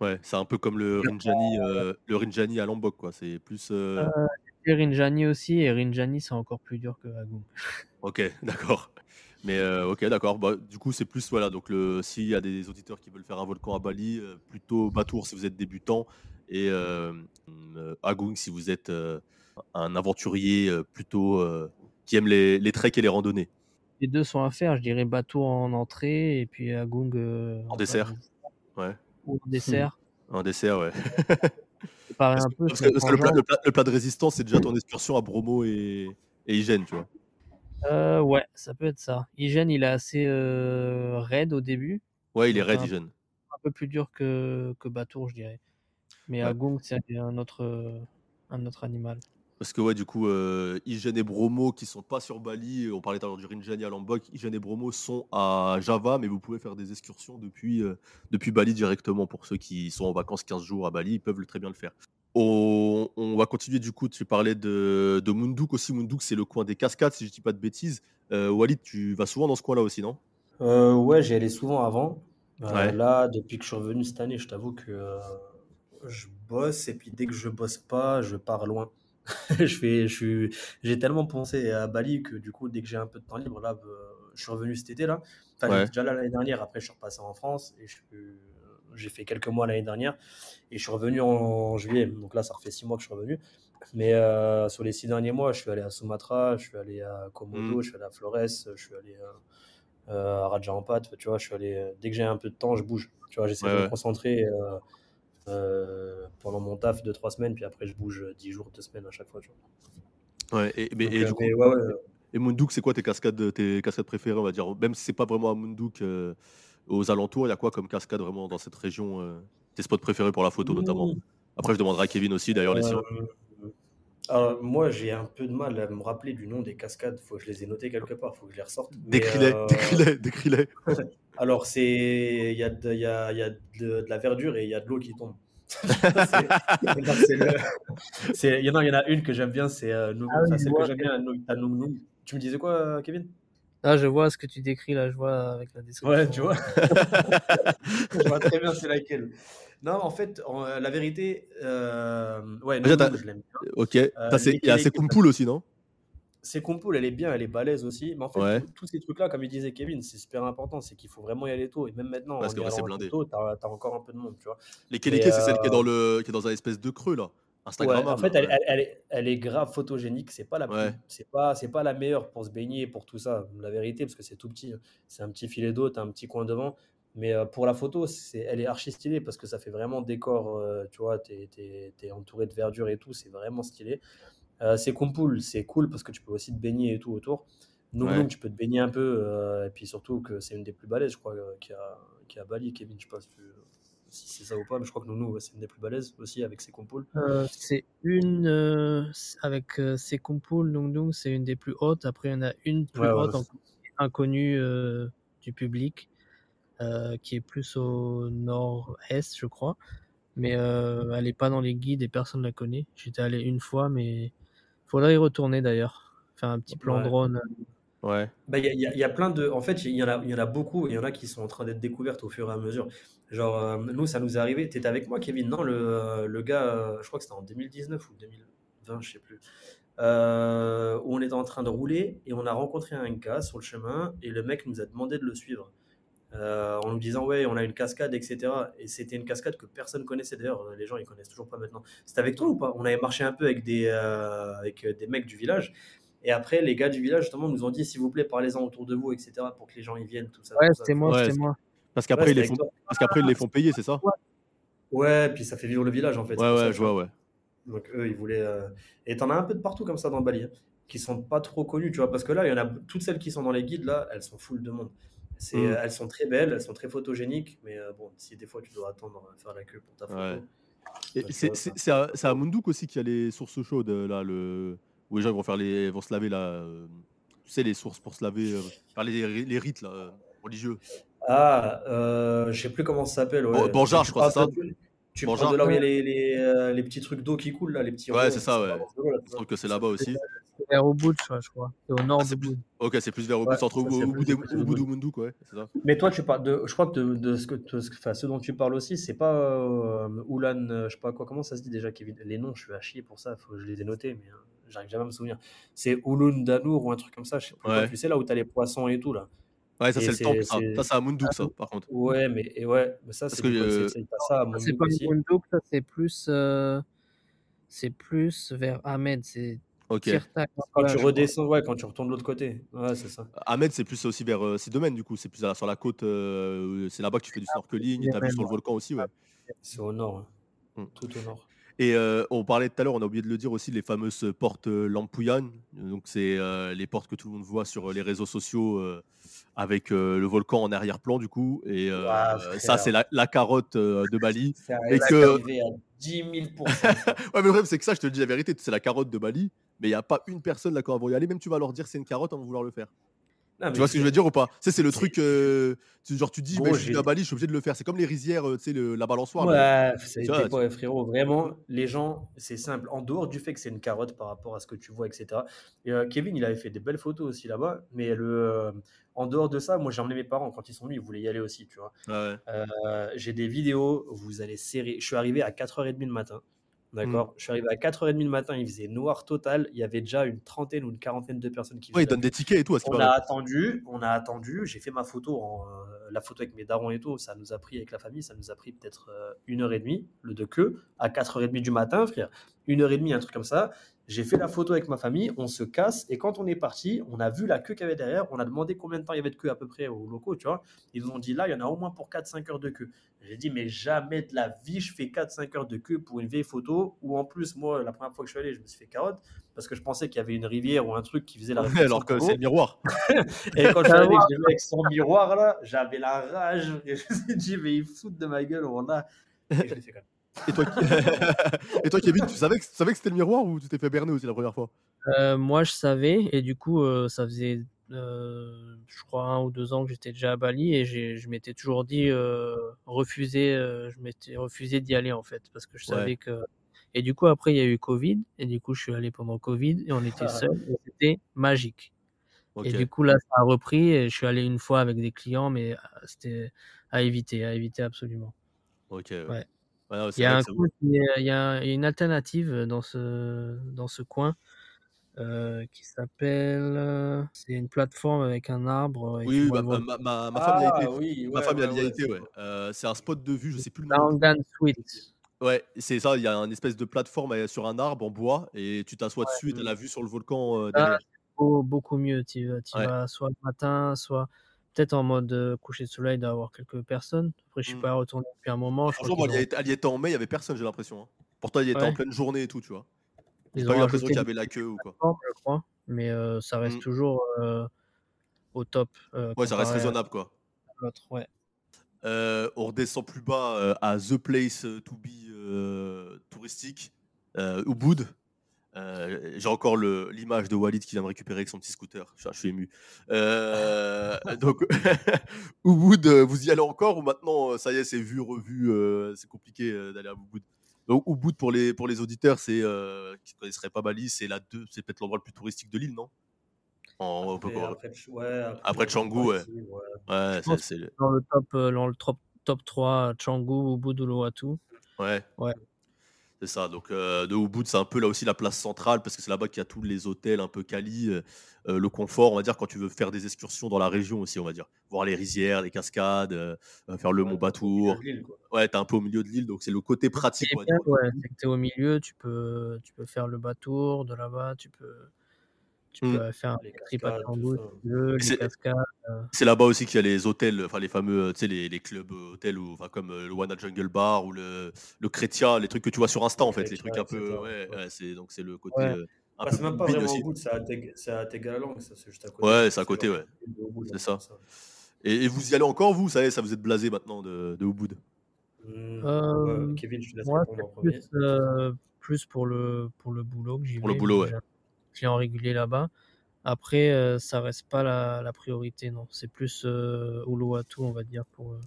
Ouais, c'est un peu comme le Rinjani, euh, le Rinjani à Lombok, quoi. C'est plus. euh, Et Rinjani aussi et Rinjani c'est encore plus dur que Agung. Ok, *laughs* d'accord. Mais euh, ok, d'accord. Bah, du coup, c'est plus voilà. Donc, le, s'il y a des auditeurs qui veulent faire un volcan à Bali, euh, plutôt Batour si vous êtes débutant et euh, euh, Agung si vous êtes euh, un aventurier euh, plutôt euh, qui aime les, les treks et les randonnées. Les deux sont à faire. Je dirais Bateau en entrée et puis Agung euh, En dessert. Ouais, Ou en dessert. *laughs* un dessert, ouais. *laughs* Ça paraît Parce un que, peu. parce c'est que- parce que le, plat, changeant. le plat- le plat de résistance, c'est déjà ton excursion à Bromo et, et Hygiène, tu vois. Euh, ouais, ça peut être ça. Hygiène, il est assez euh, raide au début. Ouais, il est raide, Hygiène. un peu plus dur que, que Batour, je dirais. Mais Ouais. Agung, c'est un autre, un autre animal. Parce que ouais, du coup, euh, et Bromo qui sont pas sur Bali, on parlait tout à l'heure du Rinjani à Lombok, Hygiène et Bromo sont à Java, mais vous pouvez faire des excursions depuis, euh, depuis Bali directement. Pour ceux qui sont en vacances 15 jours à Bali, ils peuvent le- très bien le faire. On, on va continuer du coup, tu parlais de, de Munduk aussi. Munduk, c'est le coin des cascades, si je dis pas de bêtises. Euh, Walid, tu vas souvent dans ce coin-là aussi, non? Euh, ouais, j'y allais souvent avant. Ouais. là, depuis que je suis revenu cette année, je t'avoue que je bosse et puis dès que je bosse pas, je pars loin. *laughs* Je fais, je suis, j'ai tellement pensé à Bali que du coup, dès que j'ai un peu de temps libre, là, euh, je suis revenu cet été là. Enfin, Ouais. j'étais déjà là l'année dernière. Après, je suis repassé en France et suis- j'ai fait quelques mois l'année dernière et je suis revenu en juillet. Donc là, ça refait six mois que je suis revenu. Mais euh, sur les six derniers mois, je suis allé à Sumatra, je suis allé à Komodo, Mm. je suis allé à Flores, je suis allé euh, euh, à Raja Ampat. Tu vois, je suis allé. euh, Dès que j'ai un peu de temps, je bouge. Tu vois, j'essaie Ouais, de me concentrer euh, euh, pendant mon taf de trois semaines, puis après je bouge euh, dix jours, deux semaines à chaque fois. Ouais, et, mais, Donc, et euh, du coup, mais ouais, ouais, et Munduk, c'est quoi tes cascades, tes cascades préférées, on va dire? Même si c'est pas vraiment à Munduk, euh, aux alentours, il y a quoi comme cascade vraiment dans cette région euh, Tes spots préférés pour la photo notamment? Mmh. Après, je demanderai à Kevin aussi, d'ailleurs, les siens. Alors, moi, j'ai un peu de mal à me rappeler du nom des cascades. Faut que je les ai notées quelque part, faut que je les ressorte. Décris-les, euh, décris-les, décris-les. *laughs* Alors, c'est il y a, de, il y a, il y a de, de la verdure et il y a de l'eau qui tombe. *laughs* C'est- il y en a, il y en a une que j'aime bien, c'est euh, Ah oui, celle que j'aime bien, à Noug Noug. Tu me disais quoi, euh, Kevin? Là, je vois ce que tu décris, là, je vois avec la description. Ouais, tu vois. *laughs* je vois très bien c'est laquelle. Non, en fait, en- la vérité, euh, ouais, Déjà, Noug, je l'aime bien. Ok. Il y a Sekumpoul aussi, non? C'est Kumpool, elle est bien, elle est balèze aussi. Mais en fait, Ouais. tous- ces trucs-là, comme il disait Kevin, c'est super important. C'est qu'il faut vraiment y aller tôt. Et même maintenant, Parce que, c'est blindé. tôt, t'as as encore un peu de monde, tu vois. Les Keleke, c'est celle qui est, euh, dans le, qui est dans un espèce de creux, là. Ouais, Instagrammable. en fait, elle, ouais. elle- elle est, elle est grave photogénique. C'est pas la plus- Ouais. c'est pas, c'est pas la meilleure pour se baigner, pour tout ça. La vérité, parce que c'est tout petit. hein. C'est un petit filet d'eau, t'as un petit coin devant. Mais euh, pour la photo, c'est, elle est archi stylée parce que ça fait vraiment décor. euh, tu vois, t'es, t'es- t'es entouré de verdure et tout. C'est vraiment stylé. Euh, c'est Kumpool, c'est cool parce que tu peux aussi te baigner et tout autour. Noum Ouais. Noum, tu peux te baigner un peu. euh, et puis surtout que c'est une des plus balèzes, je crois, euh, qui a, qui a Bali. Kevin, je sais pas si, c'est ça ou pas, mais je crois que Nounou, ouais, c'est une des plus balèzes aussi avec ses Kumpool. Euh, c'est une euh, avec euh, ses Nung Nung, c'est une des plus hautes. Après, il y en a une plus Ouais, ouais, haute, encore inconnue euh, du public, euh, qui est plus au nord-est, je crois. Mais euh, elle n'est pas dans les guides et personne ne la connaît. J'étais allé une fois, mais faudrait y retourner d'ailleurs. faire un petit plan Ouais. drone. Ouais. Bah, il y a, y y plein de. En fait, il y en a, il y en a beaucoup il y en a qui sont en train d'être découvertes au fur et à mesure. Genre, euh, nous, ça nous est arrivé. Tu étais avec moi, Kevin, non? Le, euh, le gars, euh, je crois que c'était en 2019 ou 2020, je sais plus. Euh, où on était en train de rouler et on a rencontré un gars sur le chemin et le mec nous a demandé de le suivre. Euh, en nous disant, ouais, on a une cascade, etc. Et c'était une cascade que personne connaissait. D'ailleurs, les gens, ils connaissent toujours pas maintenant. C'était avec toi ou pas? On avait marché un peu avec des, euh, avec des mecs du village. Et après, les gars du village, justement, nous ont dit, s'il vous plaît, parlez-en autour de vous, etc., pour que les gens y viennent, tout ça. Ouais, c'était moi, Ouais, c'était c'est- moi. Parce Ouais, qu'après, ils, les font... toi. Parce qu'après, ils les font payer, c'est ça? Ouais, puis ça fait vivre le village, en fait. Ouais, ouais, je vois, ouais. Donc eux, ils voulaient. euh, Et t'en as un peu de partout comme ça dans Bali, hein, qui sont pas trop connus, tu vois, parce que là, il y en a toutes celles qui sont dans les guides là, elles sont full de monde. C'est, Mm. euh, elles sont très belles, elles sont très photogéniques, mais euh, bon, si des fois tu dois attendre à faire la queue pour ta photo. Ouais. Et tu c'est à, c'est à Munduk aussi qu'il y a les sources chaudes, là, le... où les gens vont, faire les... vont se laver, là. euh, Tu sais, les sources pour se laver, euh, faire les, les rites, là, euh, religieux. Ah, euh, je sais plus comment ça s'appelle. Ouais. Banjar, je crois, parles c'est ça Tu Banjar. parles de là où il y a les, les, euh, les petits trucs d'eau qui coulent, là, les petits Ouais, ronds, c'est ça, ouais. Je trouve que c'est là-bas aussi. C'est vers Ubud, je crois, je crois. C'est au nord Ah, c'est d'Ubud. Ok, c'est plus vers Ubud, Ouais, c'est entre Ubud et du côté Ubud d'Ubud. ou Munduk, ouais, ça. Mais toi, tu parles de, je crois que de, de ce que, de enfin, ce dont tu parles aussi, c'est pas euh, Oulan, euh, je sais pas quoi, comment ça se dit déjà, Kevin? Les noms, je suis à chier pour ça, faut que je les ai notés, mais euh, j'arrive jamais à me souvenir. C'est Ulun Danur ou un truc comme ça, je sais quoi. Ouais. Tu sais là où t'as les poissons et tout là. Ouais, ça, c'est le temple, ça. c'est- Ça, c'est à Munduk, ça, par contre. Ouais, mais et ouais, mais ça c'est euh, c'est- pas ça à C'est pas. Munduk, ça c'est plus, euh, c'est plus vers Ahmed, c'est Ok. Quand tu redescends, ouais, quand tu retournes de l'autre côté. Ouais, c'est ça. Ahmed, c'est plus aussi vers euh, Sidomen, du coup. C'est plus à sur la côte. euh, c'est là-bas que tu fais du snorkeling. c'est T'as vu sur le volcan aussi, ouais. C'est au nord, hein. Hmm. tout au nord. Et euh, on parlait tout à l'heure, on a oublié de le dire aussi, les fameuses portes euh, Lampuyan. Donc, c'est euh, les portes que tout le monde voit sur les réseaux sociaux euh, avec euh, le volcan en arrière-plan, du coup. Et euh, ça, c'est la, la carotte euh, de Bali. *laughs* C'est Et que- arrivé à 10 000 *laughs* Ouais, mais le problème, c'est que ça, je te le dis la vérité, c'est la carotte de Bali. Mais il n'y a pas une personne là quand va y aller. Même tu vas leur dire c'est une carotte, on va vouloir le faire. Non, Tu vois ce que c'est- je veux dire ou pas? Sais, c'est le c'est- truc. euh, tu- genre, tu dis, ouais, je suis à Bali, je suis obligé de le faire. C'est comme les rizières, euh, tu sais, le- la balançoire. Ouais, ça quoi, frérot? Vraiment, les gens, c'est simple. En dehors du fait que c'est une carotte par rapport à ce que tu vois, etc. Et, euh, Kevin, il avait fait des belles photos aussi là-bas. Mais le, euh, en dehors de ça, moi, j'ai emmené mes parents. Quand ils sont venus, ils voulaient y aller aussi, tu vois. Ouais. Euh, j'ai des vidéos, vous allez serrer. Je suis arrivé à 4h30 le matin. D'accord? Mm. Je suis arrivé à 4h30 le matin, il faisait noir total. Il y avait déjà une trentaine ou une quarantaine de personnes qui Ouais, ils donnent des tickets et tout à ce qui on a attendu, on a attendu, j'ai fait ma photo, en, euh, la photo avec mes darons et tout, ça nous a pris avec la famille, ça nous a pris peut-être euh, une heure et demie, le de queue, à 4h30 du matin, frère, une heure et demie, un truc comme ça. J'ai fait la photo avec ma famille, on se casse, et quand on est parti, on a vu la queue qu'il y avait derrière, on a demandé combien de temps il y avait de queue à peu près aux locaux, tu vois. Ils nous ont dit là, il y en a au moins pour 4-5 heures de queue. J'ai dit, mais jamais de la vie, je fais 4-5 heures de queue pour une vieille photo, ou en plus, moi, la première fois que je suis allé, je me suis fait carotte, parce que je pensais qu'il y avait une rivière ou un truc qui faisait la réflexion Alors que c'est le miroir. *laughs* Et quand je *laughs* suis arrivé, je avec son miroir là, j'avais la rage. Et je me suis dit, mais il fout de ma gueule, on a. Et je l'ai fait quand même. Et toi, *laughs* et toi Kevin, tu savais que, tu savais que c'était le miroir ou tu t'es fait berner aussi la première fois? Euh, moi, je savais, et du coup, euh, ça faisait, euh, je crois, un ou deux ans que j'étais déjà à Bali, et je m'étais toujours dit refuser, je m'étais refusé d'y aller en fait, parce que je Ouais. savais que. Et du coup, après, il y a eu Covid, et du coup, je suis allé pendant Covid, et on était Ah. seuls, et c'était magique. Et du coup, là, ça a repris, et je suis allé une fois avec des clients, mais c'était à éviter, à éviter absolument. Ok. Ouais. Ouais. Ouais, non, Il y a un est- il y a il y a une alternative dans ce, dans ce coin euh, qui s'appelle. euh, C'est une plateforme avec un arbre. et Oui, bah, ma, ma, ma femme y a Ah été. oui, Ma ouais, femme ouais, y a ouais, été, ouais. Euh, c'est un spot de vue, je sais plus le nom. Suite. Ouais, c'est ça, il y a une espèce de plateforme euh, sur un arbre en bois et tu t'assois dessus et tu as la vue sur le volcan euh, Ah, derrière. Beau- beaucoup mieux. Tu tu vas soit le matin, soit peut-être en mode coucher de soleil, d'avoir quelques personnes. Après, je suis Mm. pas retourné depuis un moment. Franchement, moi, elle y était- en mai, il y avait personne, j'ai l'impression. hein. Pourtant, il y était en pleine journée et tout, tu vois. J'ai pas eu l'impression qu'il y avait la queue ou quoi. je crois, mais euh, ça reste Mm. toujours euh, au top euh, Ouais, ça reste raisonnable, quoi. l'autre. Ouais. On redescend plus bas à The Place to Be touristique, euh, Ubud. Euh, J'ai encore le- l'image de Walid qui vient me récupérer avec son petit scooter. Je, je suis ému. Euh, *laughs* donc, *laughs* Ubud, euh, vous y allez encore ou maintenant, ça y est, c'est vu, revu, euh, c'est compliqué euh, d'aller à Ubud Donc, Ubud, pour les, pour les auditeurs, c'est euh, qui ne connaisseraient pas Bali, c'est la deux, c'est peut-être l'endroit le plus touristique de l'île, non? En, Après, après, Ch- ouais, après, Après Canggu, ouais. Bali, ouais. Ouais, Je c'est, pense c'est le- Dans le top, dans le top, top 3, Canggu, Ubud, Uluwatu. ouais. Ouais. C'est ça. Donc, euh, de Ubud, c'est un peu là aussi la place centrale parce que c'est là-bas qu'il y a tous les hôtels un peu quali, euh, euh, le confort, on va dire, quand tu veux faire des excursions dans la région aussi, on va dire. Voir les rizières, les cascades, euh, faire le Ouais, Mont t'es Batour. Ouais, t'es un peu au milieu de l'île, donc c'est le côté pratique, est on va bien, dire. ouais, c'est que tu es au milieu, tu peux, tu peux faire le batour de là-bas, tu peux, tu Mm. peux faire un Les trip à les cascades. C'est là-bas aussi qu'il y a les hôtels, enfin les fameux, euh, tu sais, les, les clubs euh, hôtels, ou, enfin, comme euh, le Wana Jungle Bar ou le, le les trucs que tu vois sur Insta en fait, les trucs un peu, ouais, Ouais. ouais, c'est donc c'est le côté Ouais. un Bah, peu c'est même pas vraiment aussi. au bout, c'est à à Tegalalang, ça c'est juste à côté. Ouais, c'est à côté, ouais, c'est là, ça. Et, et vous y allez encore vous, ça y est, ça vous êtes blasé maintenant de, de Ubud. Euh, ouais, Kevin, je te laisse moi, répondre c'est en premier. plus, euh, plus pour le, pour le boulot que j'y Pour le boulot, ouais. client régulier là-bas. Après, euh, ça reste pas la, la priorité, non. C'est plus euh, Uluwatu, on va dire, pour euh,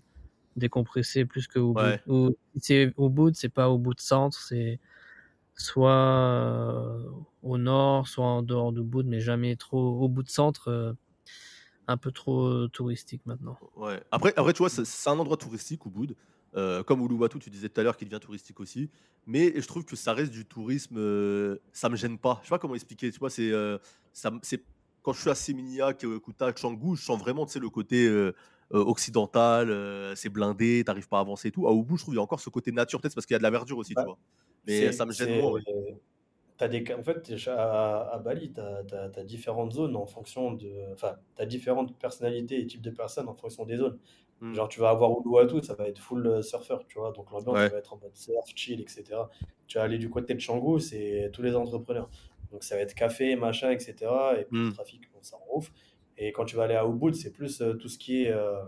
décompresser plus que Ubud. Ouais. Ou, c'est Ubud, c'est pas au bout de centre, c'est soit euh, au nord, soit en dehors d'Ubud, mais jamais trop au bout de centre, un peu trop touristique maintenant. Ouais. Après, après, tu vois, c'est un endroit touristique, Ubud. Euh, comme Uluwatu, tu disais tout à l'heure qu'il devient touristique aussi. Mais je trouve que ça reste du tourisme, euh, ça me gêne pas. Je sais pas comment expliquer. Tu vois, c'est, euh, ça, me- c'est quand je suis à Seminyak, euh, Kuta, Canggu, je sens vraiment, le côté euh, euh, occidental. euh, c'est blindé, t'arrives pas à avancer et tout. À Ubud, je trouve qu'il y a encore ce côté nature, peut-être parce qu'il y a de la verdure aussi, tu vois. Mais ça me gêne moins. ouais. des, en fait, à, à Bali, tu as, différentes zones en fonction de. Enfin, tu as différentes personnalités et types de personnes en fonction des zones. Hmm. Genre, tu vas avoir Uluwatu, ça va être full surfeur, tu vois. Donc, l'ambiance, Ouais. va être en mode surf, chill, etc. Tu vas aller du côté de Canggu, c'est tous les entrepreneurs. Donc, ça va être café, machin, etc. Et puis, Hmm. le trafic, ça en ouf. Et quand tu vas aller à Ubud, c'est plus euh, tout ce qui est, euh,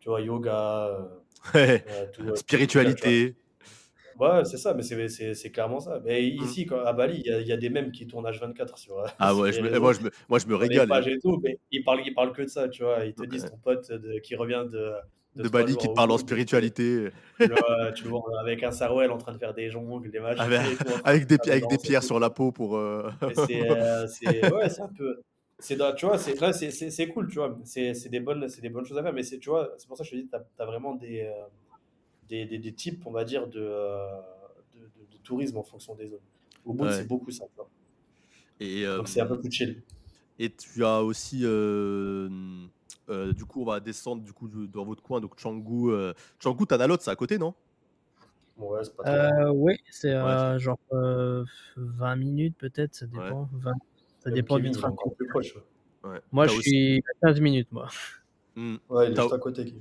tu vois, yoga, *laughs* euh, Ouais. tout, tout- tout ça, tu vois. Spiritualité. Ouais, c'est ça, mais c'est clairement ça. Mais Hmm. ici, quand, à Bali, il y, a- il y a des mèmes qui tournent H24 sur, Ah sur ouais, *laughs* je me, moi, je me, moi, je me régale. et tout, mais ils parlent, ils parlent que de ça, tu vois. Ils te Ouais. disent ton pote de- qui revient de, de, Bali qui te parle en spiritualité. tu vois, tu le vois avec un sarouel en train de faire des jongles, des machins Avec, et tout, des, avec des pierres sur la peau pour. euh, c'est, *laughs* euh, ouais, c'est un peu. C'est, tu vois, cool, tu vois. C'est, des bonnes, c'est des bonnes choses à faire, mais c'est, tu vois, c'est pour ça que je te dis, t'as, t'as vraiment des, euh, des, des, des types, on va dire, de, euh, de, tourisme en fonction des zones. Au bout, Ouais. c'est beaucoup ça. Et, euh, Donc c'est un peu plus chill. et tu as aussi. Euh, du coup, on va descendre du coup, dans votre coin. Donc, Canggu. Euh, Canggu, Tanalot, c'est à côté, non? Ouais, c'est pas. Euh, oui, c'est Ouais. euh, genre euh, 20 minutes peut-être, ça Ouais. dépend. 20 ça dépend du plus proche. ouais. Ouais. Moi, je aussi, suis à 15 minutes, moi. Hmm. Ouais, il est T'as- juste à côté.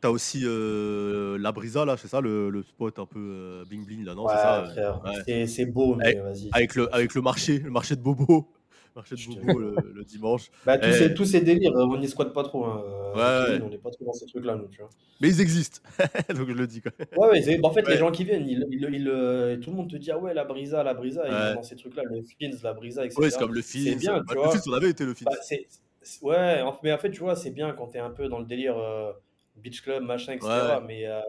T'as aussi euh, la Brisa, là, c'est ça, le, le spot un peu euh, bling bling, là, non? C'est Ouais, ça frère, ouais. c'est, c'est beau, mais Avec, vas-y. avec le, avec le marché, le marché de Bobo. Marché de Bobo le, le dimanche. Bah, tous, ces, tous ces délires, on n'y squatte pas trop. Hein. ouais, ouais. on n'est pas trop dans ces trucs-là, nous, tu vois. Mais ils existent. *laughs* Donc, je le dis quand même. Ouais, ouais, c'est- bah, en fait, les Ouais. gens qui viennent, ils, ils, ils, euh, tout le monde te dit, ah ouais, la brisa, la brisa, ils Ouais. dans ces trucs-là, le fins, la brisa, Ouais, etc. c'est comme le C'est Fins. bien, Bah, tu le vois. Fins, on avait été le Fins. Bah, c'est, c'est- ouais, mais en fait, tu vois, c'est bien quand t'es un peu dans le délire euh, beach club, machin, etc. Ouais, Mais euh,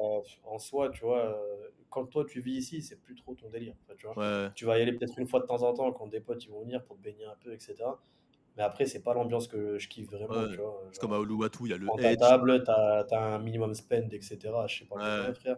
en soi, tu vois, euh, quand toi tu vis ici, c'est plus trop ton délire. Tu vois, ouais. tu vas y aller peut-être une fois de temps en temps quand des potes ils vont venir pour te baigner un peu, etc. Mais après, c'est pas l'ambiance que je kiffe vraiment, Ouais. tu vois. Comme à Uluwatu, il y a le prends ta Edge. table, t'as, t'as un minimum spend, etc. Je sais pas Ouais. combien, frère.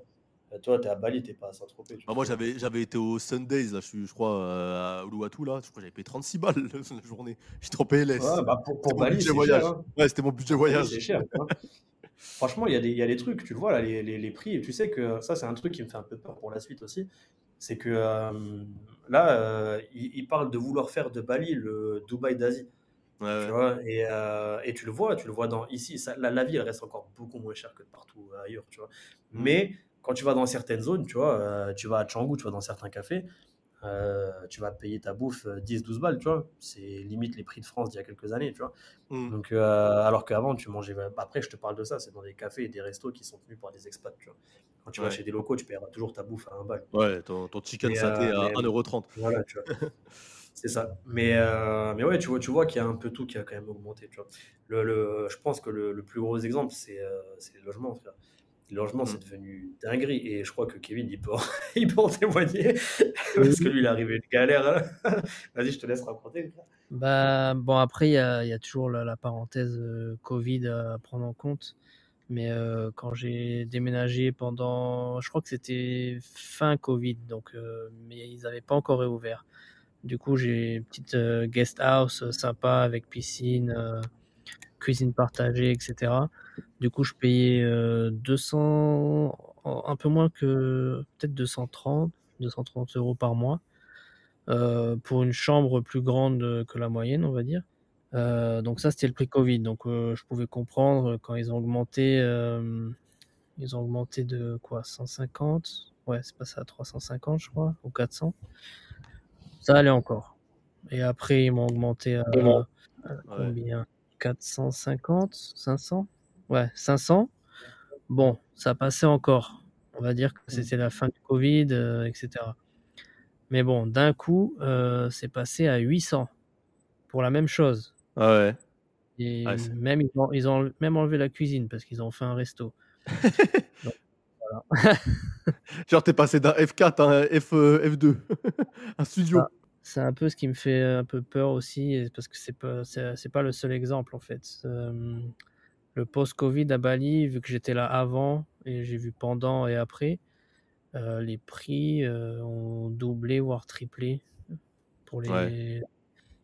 Euh, Toi, t'es à Bali, t'es pas à Saint-Tropez, Bah, moi, j'avais, j'avais été au Sundays, là, je, je crois, euh, à Uluwatu, là. Je crois que j'avais payé 36 balles *laughs* la journée. J'étais en PLS. Ouais, bah pour, pour Bali, c'est cher. Hein. Ouais, c'était mon budget voyage. c'est cher. *laughs* Franchement, il y, a des- il y a des trucs, tu le vois, là, les, les, les prix. Et tu sais que ça, c'est un truc qui me fait un peu peur pour la suite aussi. C'est que euh, là, euh, ils, ils parlent de vouloir faire de Bali le Dubaï d'Asie. Ouais, Tu vois, et, euh, et tu le vois, tu le vois dans ici, ça- la, la vie, elle reste encore beaucoup moins chère que partout ailleurs, tu vois. Mm. Mais quand tu vas dans certaines zones, tu vois, tu vas à Canggu, tu vas dans certains cafés, euh, tu vas payer ta bouffe euh, 10-12 balles, tu vois. C'est limite les prix de France d'il y a quelques années, tu vois. Mm. Donc, euh, alors qu'avant, tu mangeais. Après, je te parle de ça, c'est dans des cafés et des restos qui sont tenus par des expats, tu vois. Quand tu vas chez des locaux, tu paieras toujours ta bouffe à 1 balle. Ouais, ton, ton chicken saté euh, à mais- 1,30€. Voilà, tu vois. *laughs* C'est ça. Mais, euh, mais ouais, tu vois, tu vois qu'il y a un peu tout qui a quand même augmenté, tu vois. Le, le- je pense que le, le plus gros exemple, c'est euh, c'est les logements, frère. Les logements, Mm. c'est devenu dinguerie. Et je crois que Kevin, il peut en, *laughs* il peut en témoigner. *laughs* Parce que lui, il est arrivé une galère. là. *laughs* Vas-y, je te laisse raconter. Bah, bon, après, il y a, y a toujours la, la parenthèse euh, Covid à prendre en compte. Mais euh, quand j'ai déménagé pendant, je crois que c'était fin Covid, donc, euh, mais ils n'avaient pas encore réouvert. Du coup, j'ai une petite guest house sympa avec piscine, cuisine partagée, etc. Du coup, je payais euh, 200, un peu moins que peut-être 230, 230 euros par mois euh, pour une chambre plus grande que la moyenne, on va dire. Euh, donc ça, c'était le prix Covid. Donc euh, je pouvais comprendre quand ils ont augmenté, ils ont augmenté de quoi 150 Ouais, c'est passé à 350, je crois, ou 400. Ça allait encore. Et après, ils m'ont augmenté à, à Ouais. Combien 450 500 Ouais, 500. Bon, ça passait encore. On va dire que c'était la fin du Covid, euh, etc. Mais bon, d'un coup, euh, c'est passé à 800 pour la même chose. Ah ouais. Et c'est- même, ils ont, ils ont même enlevé la cuisine parce qu'ils ont fait un resto. *laughs* Donc, voilà. Genre, t'es passé d'un F4 à un F, euh, F2. *laughs* un studio. C'est un peu ce qui me fait un peu peur aussi, parce que c'est pas, c'est, pas le seul exemple en fait. Euh, le post-Covid à Bali, vu que j'étais là avant et j'ai vu pendant et après, euh, les prix euh, ont doublé voire triplé pour les. Ouais.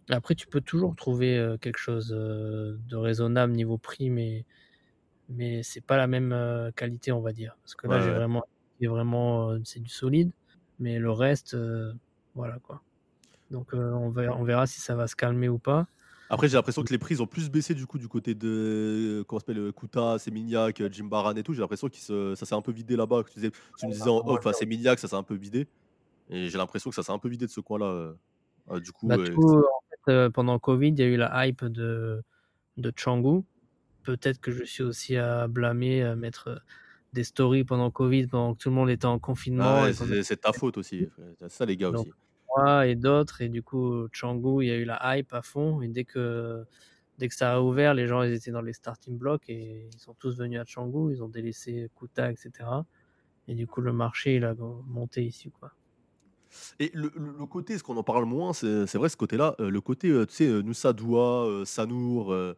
Après, tu peux toujours trouver euh, quelque chose de raisonnable niveau prix, mais mais c'est pas la même qualité, on va dire. Parce que là, Ouais, j'ai ouais. vraiment, c'est vraiment, c'est du solide, mais le reste, voilà quoi. Donc euh, on verra, on verra si ça va se calmer ou pas. Après, j'ai l'impression que les prix ils ont plus baissé du coup du côté de comment ça s'appelle euh, Kuta, Semignac, euh, Jimbaran et tout. J'ai l'impression que ça s'est un peu vidé là-bas. Tu, disais- tu me disais en off à Semignac, ça s'est un peu vidé. Et j'ai l'impression que ça s'est un peu vidé de ce coin-là. euh. Euh, du coup, Bah, euh, en fait, euh, pendant Covid, il y a eu la hype de, de Canggu. Peut-être que je suis aussi à blâmer, à mettre euh, des stories pendant Covid, pendant que tout le monde était en ah confinement. ouais, pendant- c'est c'est ta faute aussi. C'est ça les gars Donc, aussi. Moi et d'autres. Et du coup, Canggu, il y a eu la hype à fond. Et dès que, dès que ça a ouvert, les gens ils étaient dans les starting blocks et ils sont tous venus à Canggu. Ils ont délaissé Kuta, etc. Et du coup, le marché, il a monté ici. Quoi. Et le, le- côté, ce qu'on en parle moins, c'est c'est vrai ce côté-là. euh, le côté, euh, tu sais, euh, Nusa Dua, euh, Sanour, euh,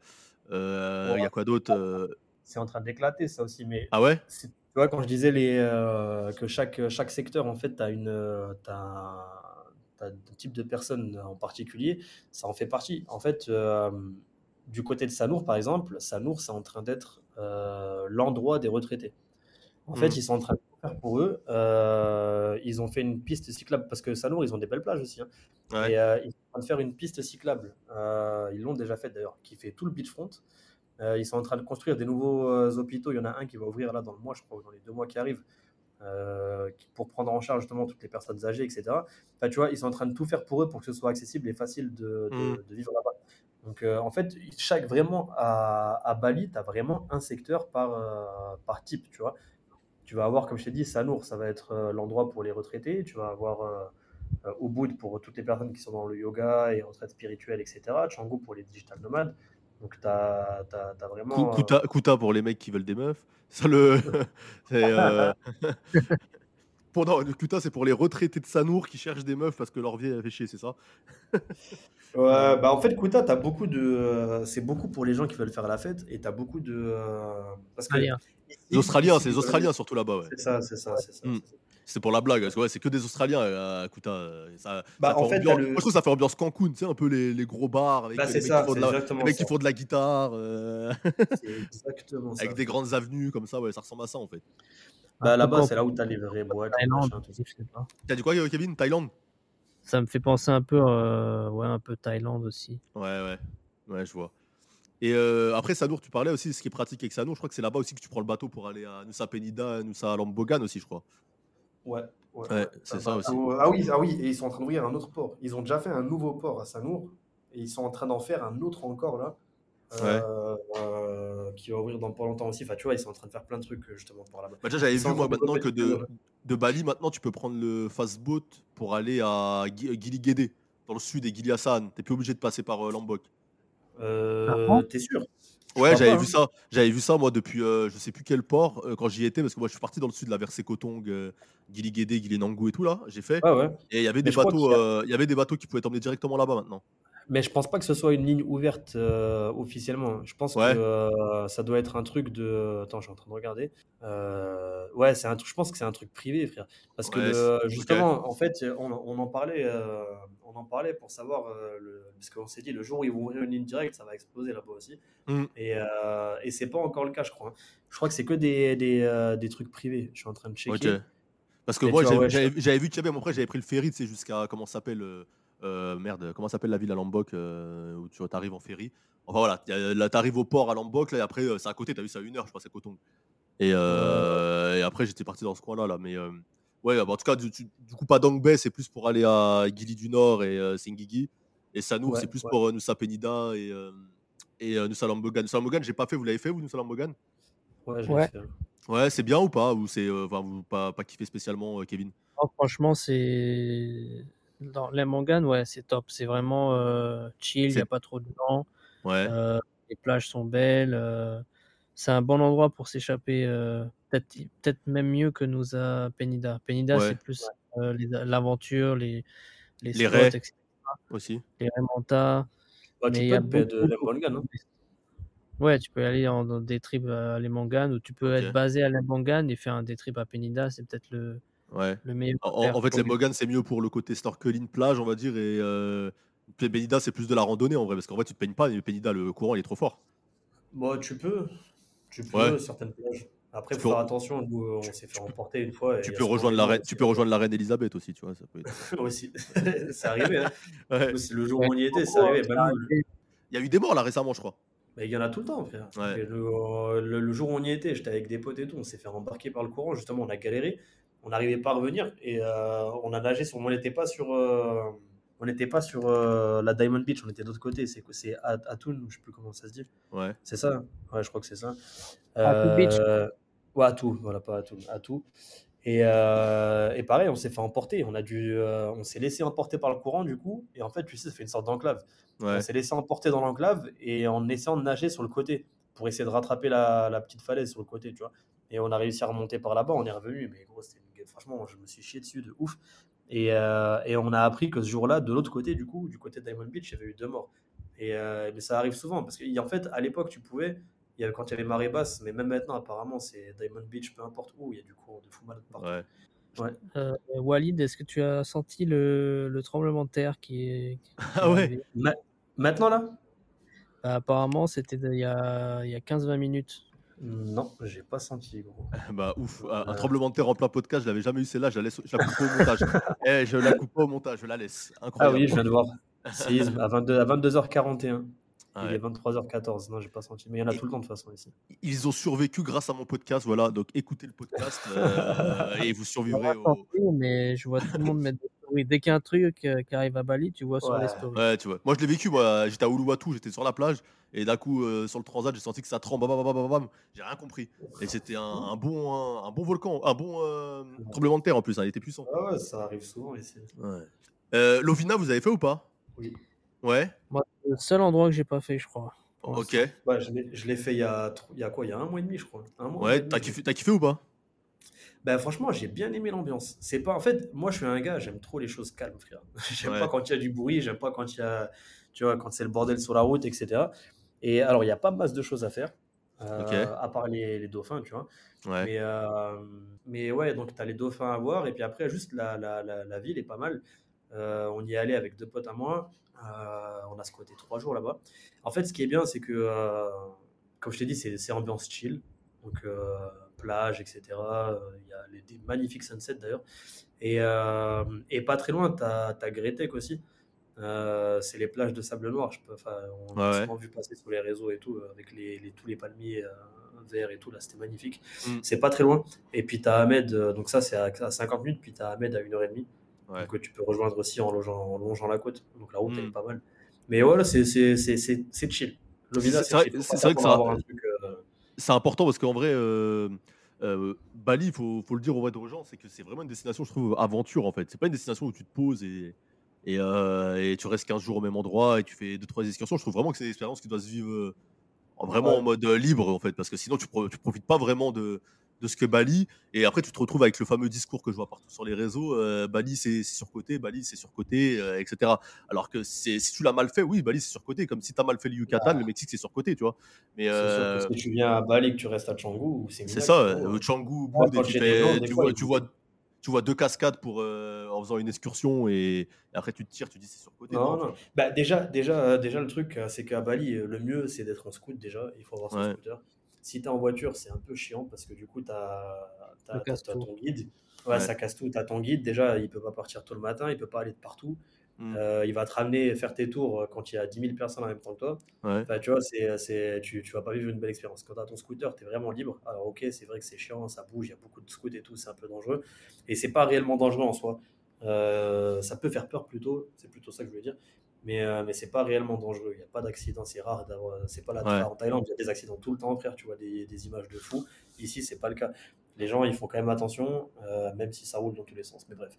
il y a quoi d'autre euh, C'est en train d'éclater ça aussi, mais Ah ouais? tu vois, quand je disais les, euh, que chaque, chaque secteur, en fait, tu as, une, euh, un, type de personne en particulier, ça en fait partie. En fait, euh, du côté de Sanour, par exemple, Sanour, c'est en train d'être euh, l'endroit des retraités. En fait, Mm. ils sont en train de faire pour eux. Euh, ils ont fait une piste cyclable, parce que Sanour, ils ont des belles plages aussi. hein. Ouais. Et euh, ils sont en train de faire une piste cyclable. Ils l'ont déjà faite d'ailleurs, qui fait tout le beachfront. Ils sont en train de construire des nouveaux hôpitaux. Il y en a un qui va ouvrir là dans le mois, je crois, dans les deux mois qui arrivent, euh, pour prendre en charge justement toutes les personnes âgées, etc. Enfin, tu vois, ils sont en train de tout faire pour eux pour que ce soit accessible et facile de, de- Mm. de vivre là-bas. Donc, euh, en fait, chaque vraiment à, à Bali, tu as vraiment un secteur par, euh, par type, tu vois. Tu vas avoir, comme je t'ai dit, Sanour, ça va être l'endroit pour les retraités. Tu vas avoir Ubud pour toutes les personnes qui sont dans le yoga et retraite spirituelle, etc. Canggu pour les digital nomades. Donc, tu as, vraiment. Ku- euh, Kuta, Kuta pour les mecs qui veulent des meufs. *laughs* Ça le. *laughs* c'est, euh, *laughs* pour, non, Kuta, c'est pour les retraités de Sanour qui cherchent des meufs parce que leur vie a fait chier, c'est ça? Ouais, bah en fait, Kuta, t'as beaucoup de. euh, c'est beaucoup pour les gens qui veulent faire la fête et t'as beaucoup de. euh, parce que. Les Australiens, c'est les Australiens surtout là-bas, ouais. C'est ça, c'est ça, c'est ça. Mm. c'est ça. C'est pour la blague, parce que ouais, c'est que des Australiens euh, à Kuta. euh, Ça, Bah, ça en fait ambiance- t'as le- Moi, je trouve que ça fait ambiance Cancun, tu sais, un peu les, les gros bars avec Bah, les c'est mecs, ça, qui, font de la, exactement les mecs qui ça. font de la guitare, euh, *laughs* C'est exactement ça. avec des grandes avenues comme ça, ouais, ça ressemble à ça en fait. Bah, là-bas, c'est là où t'as les vraies boîtes, Thaïlande. T'as dit quoi, euh, Kevin? Thaïlande? Ça me fait penser un peu, euh, ouais, un peu Thaïlande aussi. Ouais, ouais, ouais, je vois. Et euh, après, Sanour, tu parlais aussi, ce qui est pratique avec Sanour, je crois que c'est là-bas aussi que tu prends le bateau pour aller à Nusa Penida, Nusa Lambogan aussi, je crois. Ouais, ouais, Ouais, ouais. c'est Un ça aussi. Ah oui, ah oui, et ils sont en train d'ouvrir un autre port. Ils ont déjà fait un nouveau port à Sanour et ils sont en train d'en faire un autre encore là. euh, euh, qui va ouvrir dans pas longtemps aussi. Enfin, tu vois, ils sont en train de faire plein de trucs euh, justement par là-bas. Bah, déjà, j'avais vu, moi, maintenant que de, de Bali, maintenant, tu peux prendre le fast-boat pour aller à Gili Guédé, dans le sud, et Gili Hassan. T'es plus obligé de passer par euh, Lombok. Euh, Ah T'es sûr? Ouais, j'avais vu hein. ça. J'avais vu ça moi depuis euh, je sais plus quel port euh, quand j'y étais parce que moi je suis parti dans le sud, là vers Sekotong, euh, Gili Guédé, Gili Nangou et tout là. J'ai fait Ah ouais. et il y avait Mais des je crois bateaux, qu'il y a- euh, il y avait des bateaux qui pouvaient t'emmener directement là-bas maintenant. Mais je pense pas que ce soit une ligne ouverte euh, officiellement. Je pense Ouais. que euh, ça doit être un truc de. Attends, je suis en train de regarder. Euh, ouais, c'est un truc. Je pense que c'est un truc privé, frère. Parce que Ouais, justement, en fait, on, on en parlait, on en parlait pour savoir le, parce qu'on s'est dit le jour où ils vont ouvrir une ligne directe, ça va exploser là-bas aussi. Mm. Et, et c'est pas encore le cas, je crois. hein. Je crois que c'est que des, des, des trucs privés. Je suis en train de checker. Parce que Et moi, j'avais ouais, je- vu avait, mais après, j'avais pris le ferry, tu sais, jusqu'à, comment ça s'appelle, euh, merde, comment ça s'appelle la ville à Lombok, euh, où tu arrives en ferry? Enfin voilà, y a- là, t'arrives au port à Lombok, là, et après, euh, c'est à côté, t'as vu, c'est à une heure, je crois, c'est Coton. Et, euh, et après, j'étais parti dans ce coin-là, là, mais euh, ouais, bah, en tout cas, du, du- du coup, pas d'Angbay, c'est plus pour aller à Gili du Nord et euh, Singigi. Et Sanour, Ouais, c'est plus ouais. pour euh, Nusa Penida et, euh, et euh, Nusa Lambogan. Nusa Lambogan, j'ai pas fait, vous l'avez fait, vous, Nusa Lambogan? Ouais, je l'ai Ouais. fait. Ouais, c'est bien ou pas? Ou c'est, euh, enfin, vous pas, pas kiffé spécialement, euh, Kevin? Non, franchement, c'est. Dans les mangan, ouais, c'est top. C'est vraiment euh, chill, il n'y a pas trop de gens. Ouais. euh, les plages sont belles. euh, c'est un bon endroit pour s'échapper. euh, Peut-être peut même mieux que Nusa Penida. Penida, Ouais. c'est plus euh, l'aventure, les, les, Les spots, raies. etc. aussi. Les. Bah, Mais tu il y peux a te payer de beaucoup- Lembangan, hein. Ouais, tu peux aller en, dans des trips à Lemangan ou tu peux être basé à Lemangan et faire un des trips à Penida. C'est peut-être le, Ouais. le meilleur. à En, fait, les. Mogan, c'est mieux pour le côté snorkeling plage, on va dire. Et euh, c'est plus de la randonnée en vrai. Parce qu'en vrai, tu te peignes pas. Mais Benida, le courant, il est trop fort. Bon, tu peux. Tu peux, Ouais. certaines plages. Après, Tu peux- faut faire attention. Nous, on s'est fait emporter une fois. et Tu peux, rejoindre la reine, aussi. tu peux rejoindre la reine Elisabeth aussi, tu vois. Ça peut être... *laughs* aussi. *laughs* c'est arrivé. Hein. *laughs* Ouais. Le jour où on y était, c'est arrivé. Bah. Il y a eu des morts là récemment, je crois. Mais il y en a tout le temps, frère. Ouais. Le, le- le jour où on y était, j'étais avec des potes et tout, on s'est fait embarquer par le courant. Justement, on a galéré. On n'arrivait pas à revenir et euh, on a nagé sur. On n'était pas sur. euh, on n'était pas sur euh, la Diamond Beach, on était de l'autre côté. C'est quoi C'est At- Atun, je sais plus comment ça se dit. Ouais. C'est ça Ouais, je crois que c'est ça. Atu Beach. Ouais, Atu, voilà, pas Atu, Atu. Et, euh, et pareil, on s'est fait emporter. On a dû, euh, on s'est laissé emporter par le courant du coup. Et en fait, tu sais, ça fait une sorte d'enclave. Ouais. On s'est laissé emporter dans l'enclave et en essayant de nager sur le côté pour essayer de rattraper la, la petite falaise sur le côté, tu vois. Et on a réussi à remonter par là-bas, on est revenu, mais gros, c'était franchement, je me suis chié dessus de ouf. Et, euh, et on a appris que ce jour-là, de l'autre côté, du coup, du côté de Diamond Beach, il y avait eu deux morts. Et, euh, mais ça arrive souvent parce qu'en fait, à l'époque, tu pouvais, il y avait, quand il y avait marée basse, mais même maintenant, apparemment, c'est Diamond Beach, peu importe où, il y a du courant de fou malade partout. Ouais. Euh, Walid, est-ce que tu as senti le, le tremblement de terre qui est. qui *laughs* Ah ouais. Ma- Maintenant, là? Bah, Apparemment, c'était il y a, il y a 15-20 minutes. Non, j'ai pas senti, gros. *laughs* Bah ouf, un, un Ouais. tremblement de terre en plein podcast, je l'avais jamais eu celle-là, je la laisse, je la coupe pas au montage. *laughs* Eh, je la coupe pas au montage, je la laisse. Ah Incroyable. oui, je viens de voir. Séisme à, 22, à 22h41. Ah Il est 23h14. Non, j'ai pas senti. Mais il y en a Et- tout le temps de toute façon ici. Ils ont survécu grâce à mon podcast, voilà. Donc écoutez le podcast *laughs* euh, et vous survivrez Pas au. senti, mais je vois tout le monde mettre des stories. Dès qu'il y a un truc euh, qui arrive à Bali, tu vois sur Ouais. les stories. Ouais, tu vois. Moi, je l'ai vécu. Moi, j'étais à Uluwatu, j'étais sur la plage, et d'un coup, euh, sur le transat, j'ai senti que ça tremble. Bam, bam, bam, bam, bam. J'ai rien compris. Et c'était un, un bon, un, un bon volcan, un bon euh, tremblement de terre en plus. hein, il était puissant. Ah ouais, ça arrive souvent ici. Ouais. Euh, Lovina, vous avez fait ou pas? Oui. Ouais. Moi, c'est le seul endroit que j'ai pas fait, je crois. pour Ok. Ouais, je l'ai- je l'ai fait il y, a, il y a quoi? Il y a un mois et demi, je crois. Un mois, un mois et Ouais. demi, T'as je l'ai kiffé, t'as kiffé ou pas? Ben, franchement, j'ai bien aimé l'ambiance. C'est pas, en fait, moi, je suis un gars, j'aime trop les choses calmes, frère. *laughs* J'aime Ouais. pas quand il y a du bruit, j'aime pas quand il y a, tu vois, quand c'est le bordel sur la route, etc. Et alors, il y a pas masse de choses à faire, euh, à part les, les dauphins, tu vois. Ouais. Mais, euh, mais ouais, donc tu as les dauphins à voir, et puis après, juste la, la, la, la ville est pas mal. Euh, on y est allé avec deux potes à moi. On a squatté trois jours là-bas. En fait, ce qui est bien, c'est que, comme je t'ai dit, c'est c'est ambiance chill. Donc, euh, plage, etc. Euh, Il y a les, des magnifiques sunsets d'ailleurs. Et, euh, et pas très loin, tu as, Gretek aussi. Euh, c'est les plages de sable noir. Je peux, enfin, on a Ouais, souvent vu passer sur les réseaux et tout, avec les, les- tous les palmiers euh, verts et tout. Là, c'était magnifique. Mm. C'est pas très loin. Et puis, tu as Ahmed, euh, donc ça, c'est à, à 50 minutes. Puis, tu as Ahmed à 1h30. Ouais. Euh, tu peux rejoindre aussi en longeant, en longeant la côte. Donc, la route, elle Mm. est pas mal. Mais voilà, c'est chill. C'est vrai- vrai que ça- c'est important parce qu'en vrai, euh, Bali, il faut, faut le dire au vrai aux gens, c'est que c'est vraiment une destination, je trouve, aventure en fait. C'est pas une destination où tu te poses et, et, euh, et tu restes 15 jours au même endroit et tu fais 2-3 excursions. Je trouve vraiment que c'est une expérience qui doit se vivre euh, en- vraiment Ouais. en mode libre en fait, parce que sinon tu, pro- tu profites pas vraiment de, de ce que Bali. Et après, tu te retrouves avec le fameux discours que je vois partout sur les réseaux euh, Bali, c'est surcoté, Bali, c'est surcoté, euh, etc. Alors que si tu l'as mal fait, oui, Bali, c'est surcoté. Comme si tu as mal fait le Yucatan, bah. le Mexique, c'est surcoté, tu vois. Mais euh, sûr que si tu viens à Bali, que tu restes à Canggu, c'est ça, Canggu, tu, vois, tu, vois, tu vois deux cascades pour, en faisant une excursion et, après tu te tires, tu dis c'est surcoté. Non, non. Bah, déjà, déjà, déjà, le truc, c'est qu'à Bali, le mieux, c'est d'être en scout déjà. Il faut avoir son scooter. Si tu es en voiture, c'est un peu chiant parce que du coup, tu as, ton guide. Ouais, ça casse tout. Tu as ton guide. Déjà, il peut pas partir tout le matin, il peut pas aller de partout. Hmm. Euh, il va te ramener faire tes tours euh, quand il y a 10 000 personnes en même temps que toi. Enfin, tu vois, c'est, c'est, tu, tu vas pas vivre une belle expérience. Quand tu as ton scooter, tu es vraiment libre. Alors, ok, c'est vrai que c'est chiant, ça bouge, il y a beaucoup de scouts et tout, c'est un peu dangereux. Et c'est pas réellement dangereux en soi. Euh, ça peut faire peur plutôt, c'est plutôt ça que je veux dire mais, euh, mais c'est pas réellement dangereux. Il n'y a pas d'accident, c'est rare d'avoir. C'est pas la en Thaïlande, il y a des accidents tout le temps, frère. Tu vois des, des images de fous. Ici, c'est pas le cas. Les gens, ils font quand même attention, euh, même si ça roule dans tous les sens. Mais bref.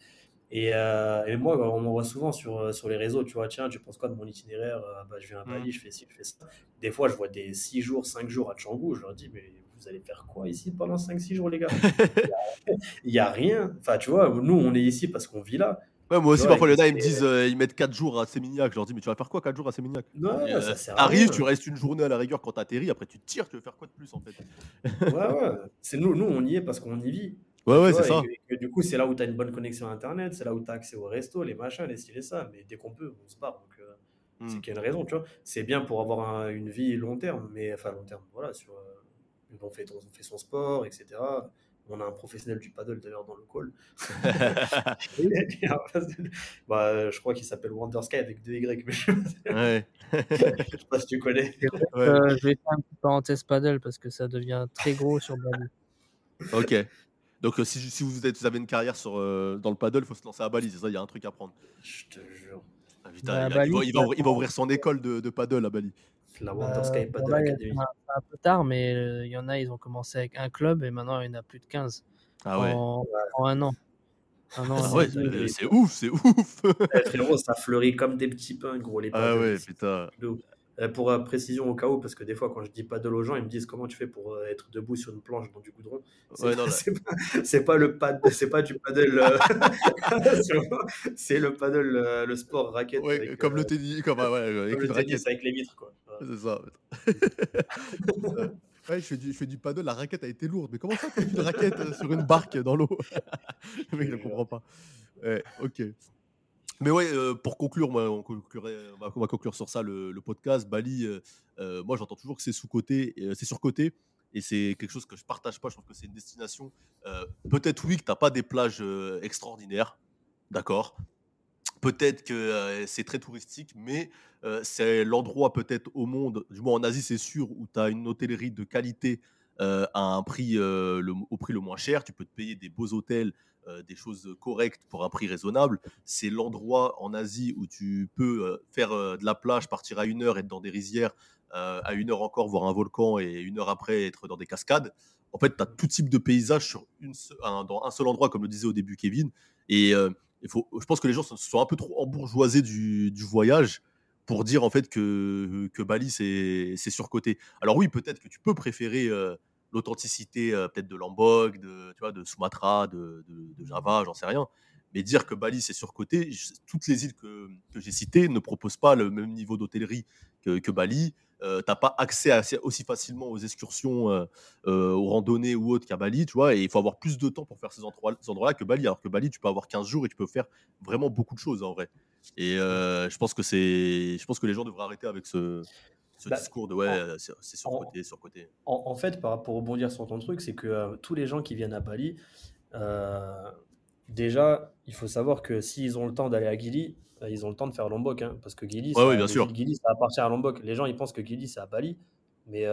Et, euh, et moi, on m'envoie souvent sur, sur les réseaux, tu vois, tiens, tu penses quoi de mon itinéraire? Bah, Je viens à Bali, mm. je fais ci, je fais ça. Des fois, je vois des 6 jours, 5 jours à Canggu, je leur dis, mais vous allez faire quoi ici pendant 5-6 jours, les gars? *laughs* Il n'y a, a, rien. Enfin, tu vois, nous, on est ici parce qu'on vit là. Ouais, moi aussi, parfois, les gars, ils me disent, euh, ils mettent 4 jours à Sémignac. Je leur dis, mais tu vas faire quoi 4 jours à Sémignac ouais, ça sert Arrive, tu restes une journée à la rigueur quand t'atterris, après tu tires, tu veux faire quoi de plus en fait? Ouais, ouais. C'est nous, nous, on y est parce qu'on y vit. Ouais, ouais, c'est ça. du coup, c'est là où tu as une bonne connexion Internet, c'est là où tu as accès au resto, les machins, les styles et ça. Mais dès qu'on peut, on se barre. Donc, euh, c'est hmm. qu'il y a une raison, tu vois. C'est bien pour avoir une vie long terme, mais enfin, long terme, voilà. Sur, euh, on, fait, on fait son sport, etc. On a un professionnel du paddle d'ailleurs dans le call. *laughs* *laughs* bah, je crois qu'il s'appelle Wonder Sky avec deux Y. Mais je... Ouais. *laughs* je sais pas si tu connais. Euh, je vais faire une petite parenthèse paddle parce que ça devient très gros sur Bali. Ok. Donc euh, si, si vous, êtes, vous, avez une carrière sur, euh, dans le paddle, il faut se lancer à Bali, c'est ça, il y a un truc à prendre. Je te jure. Ah, putain, bah, il, va, il, va, il, va, ouvrir son école de, de paddle à Bali. La Wonder Sky Paddle Academy. C'est un peu tard, mais euh, il y en a, ils ont commencé avec un club et maintenant il y en a plus de 15 ah ouais. en, un an. Un an ah ouais, c'est ouf, c'est ouf. Eh, frérot, ça fleurit comme des petits pains, gros. Les ah ouais, putain. Pour euh, précision au cas où, parce que des fois, quand je dis paddle aux gens, ils me disent comment tu fais pour euh, être debout sur une planche dans du goudron? C'est ouais, *laughs* pas, le pad, c'est pas du paddle. *laughs* c'est le paddle, le sport raquette. Ouais, comme le tennis, comme, ouais, avec, le tennis avec les vitres, quoi. C'est ça. *laughs* Ouais, je fais, du, je fais du paddle, la raquette a été lourde. Mais comment ça, tu fais une raquette sur une barque dans l'eau? Le mec ne comprend pas. Ouais, ok. Mais ouais, euh, pour conclure, moi, on, va, conclure sur ça le, podcast. Bali, euh, euh, moi j'entends toujours que c'est sous-côté, c'est surcoté. Et c'est quelque chose que je partage pas. Je trouve que c'est une destination. Peut-être oui que tu n'as pas des plages extraordinaires. D'accord. Peut-être que c'est très touristique, mais c'est l'endroit peut-être au monde, du moins en Asie c'est sûr, où tu as une hôtellerie de qualité à un prix, au prix le moins cher. Tu peux te payer des beaux hôtels euh, des choses correctes pour un prix raisonnable. C'est l'endroit en Asie où tu peux euh, faire euh, de la plage, partir à une heure, être dans des rizières, à une heure encore voir un volcan et une heure après être dans des cascades. En fait, tu as tout type de paysage sur dans un seul endroit, comme le disait au début Kevin. Et il faut, je pense que les gens se sont un peu trop embourgeoisés du, voyage pour dire en fait que Bali c'est surcoté. Alors oui, peut-être que tu peux préférer l'authenticité euh, peut-être de Lombok, de, tu vois, de Sumatra, de, Java, j'en sais rien. Mais dire que Bali c'est surcoté, toutes les îles que, que j'ai citées ne proposent pas le même niveau d'hôtellerie que, Bali. Euh, t'as pas accès aussi facilement aux excursions, euh, euh, aux randonnées ou autres qu'à Bali, tu vois, et il faut avoir plus de temps pour faire ces endroits-là que Bali, alors que Bali, tu peux avoir 15 jours et tu peux faire vraiment beaucoup de choses en vrai. Et je pense que je pense que les gens devraient arrêter avec ce, ce bah, discours de ouais, euh, c'est surcoté, surcoté. En, en fait, par, pour rebondir sur ton truc, c'est que euh, tous les gens qui viennent à Bali, euh, déjà, il faut savoir que s'ils ont le temps d'aller à Gili, ils ont le temps de faire Lombok, hein, parce que Gili, ouais, bien sûr. Gili, ça appartient à Lombok. Les gens, ils pensent que Gili, c'est à Bali, mais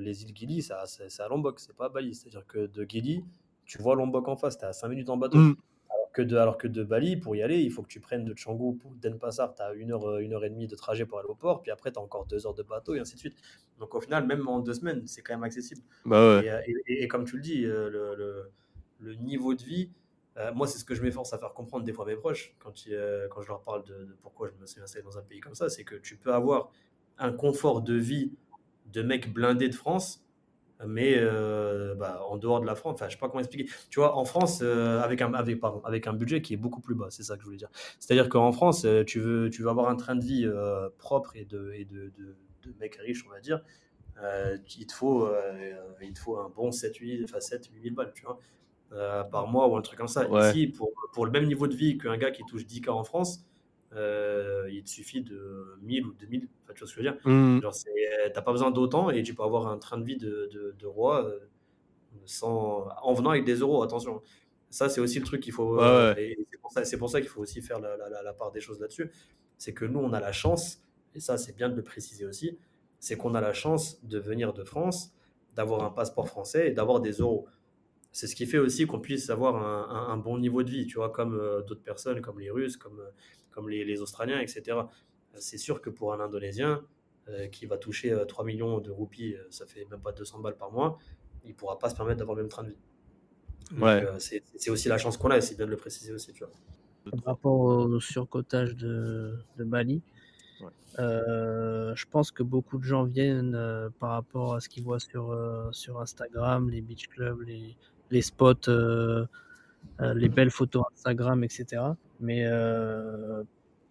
les îles Gili, c'est à Lombok, c'est pas à Bali. C'est-à-dire que de Gili, tu vois Lombok en face, tu à 5 minutes en bateau. Mmh de, alors que de Bali, pour y aller, il faut que tu prennes de Canggu pour Denpasar, tu as une heure, euh, une heure et demie de trajet pour aller au port, puis après tu as encore deux heures de bateau et ainsi de suite. Donc au final, même en deux semaines, c'est quand même accessible. Bah euh, et, comme tu le dis, euh, le, le, niveau de vie, moi c'est ce que je m'efforce à faire comprendre des fois à mes proches quand, quand je leur parle de, pourquoi je me suis installé dans un pays comme ça, c'est que tu peux avoir un confort de vie de mec blindé de France mais euh, bah, en dehors de la France, enfin, je sais pas comment expliquer. Tu vois, en France, euh, avec, un, avec, pardon, avec un budget qui est beaucoup plus bas, c'est ça que je voulais dire. C'est-à-dire qu'en France, euh, tu veux, tu veux avoir un train de vie propre et de, et de, de, de mec riche, on va dire. il, te faut, il te faut un bon 7, 8, enfin 7, 8 000 balles, tu vois, par mois ou un truc comme ça. Ici, pour, pour le même niveau de vie qu'un gars qui touche 10K en France, euh, il te suffit de 1000 ou 2000, enfin, tu vois ce que je veux dire. Mmh. Genre, t'as pas besoin d'autant et tu peux avoir un train de vie de, de, roi euh, sans, en venant avec des euros, attention. Ça, c'est aussi le truc qu'il faut. Euh, c'est pour ça, qu'il faut aussi faire la, la, la part des choses là-dessus. C'est que nous, on a la chance, et ça, c'est bien de le préciser aussi, c'est qu'on a la chance de venir de France, d'avoir un passeport français et d'avoir des euros. C'est ce qui fait aussi qu'on puisse avoir un, un, bon niveau de vie, tu vois, comme d'autres personnes, comme les Russes, comme comme les, Australiens, etc. C'est sûr que pour un Indonésien euh, qui va toucher 3 euh, millions de roupies, euh, ça fait même pas 200 balles par mois, il pourra pas se permettre d'avoir le même train de vie. Ouais. c'est aussi la chance qu'on a, et c'est bien de le préciser aussi. Tu vois. Par rapport au surcotage de, de Bali, je pense que beaucoup de gens viennent par rapport à ce qu'ils voient sur, sur Instagram, les beach clubs, les, les spots, les belles photos Instagram, etc. Mais euh,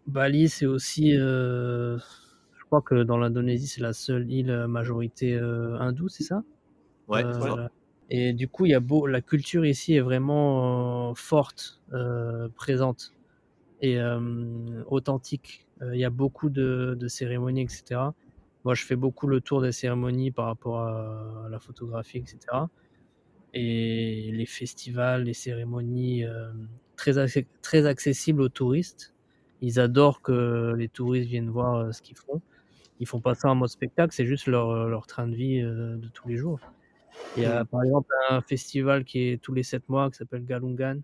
Bali, c'est aussi, euh, je crois que dans l'Indonésie, c'est la seule île euh, majorité hindoue, c'est ça? Ouais. Et du coup, il y a beau, la culture ici est vraiment forte, présente et authentique. Il y a beaucoup de, de, cérémonies, etc. Moi, je fais beaucoup le tour des cérémonies par rapport à, la photographie, etc. Et les festivals, les cérémonies, très, très accessible aux touristes. Ils adorent que les touristes viennent voir euh, ce qu'ils font. Ils font pas ça en mode spectacle, c'est juste leur, euh, leur, train de vie euh, de tous les jours. Il y a par exemple un festival qui est tous les 7 mois qui s'appelle Galungan,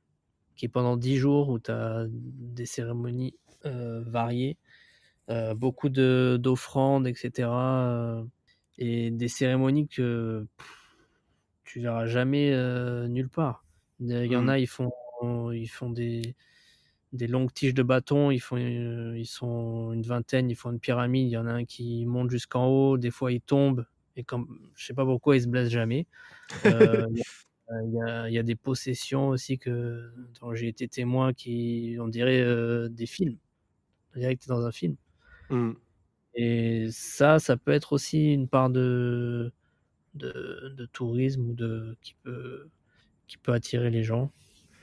qui est pendant 10 jours où tu as des cérémonies variées, beaucoup d'offrandes, etc. et des cérémonies que tu verras jamais nulle part. Il y en mmh. a, ils font ils font des, des longues tiges de bâton, ils, font, euh, ils sont une vingtaine, ils font une pyramide, il y en a un qui monte jusqu'en haut, des fois il tombe, et comme, je sais pas pourquoi il se blesse jamais. Euh, *laughs* il, y a, des possessions aussi que dont j'ai été témoin qui, on dirait, euh, des films. On dirait que tu es dans un film. Mmh. Et ça, ça peut être aussi une part de, de, de tourisme ou de, qui, peut, qui peut attirer les gens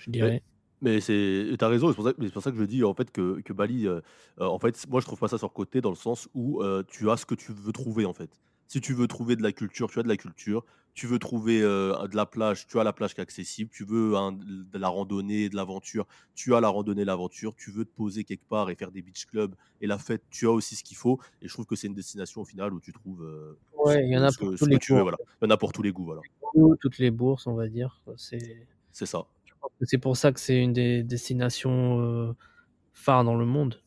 je dirais. Mais c'est, t'as raison, c'est pour, ça, pour ça que je dis en fait que, que Bali, euh, euh, en fait, moi je trouve pas ça sur côté dans le sens où euh, tu as ce que tu veux trouver en fait. Si tu veux trouver de la culture, tu as de la culture. Tu veux trouver de la plage, tu as la plage qui est accessible. Tu veux de la randonnée, de l'aventure, tu as la randonnée, l'aventure. Tu veux te poser quelque part et faire des beach clubs et la fête, tu as aussi ce qu'il faut. Et je trouve que c'est une destination au final où tu trouves. ouais, il y en a pour tous les goûts. voilà. Il y en a pour tous les goûts, voilà. Toutes les bourses, on va dire. C'est. C'est ça. C'est pour ça que c'est une des destinations phares dans le monde.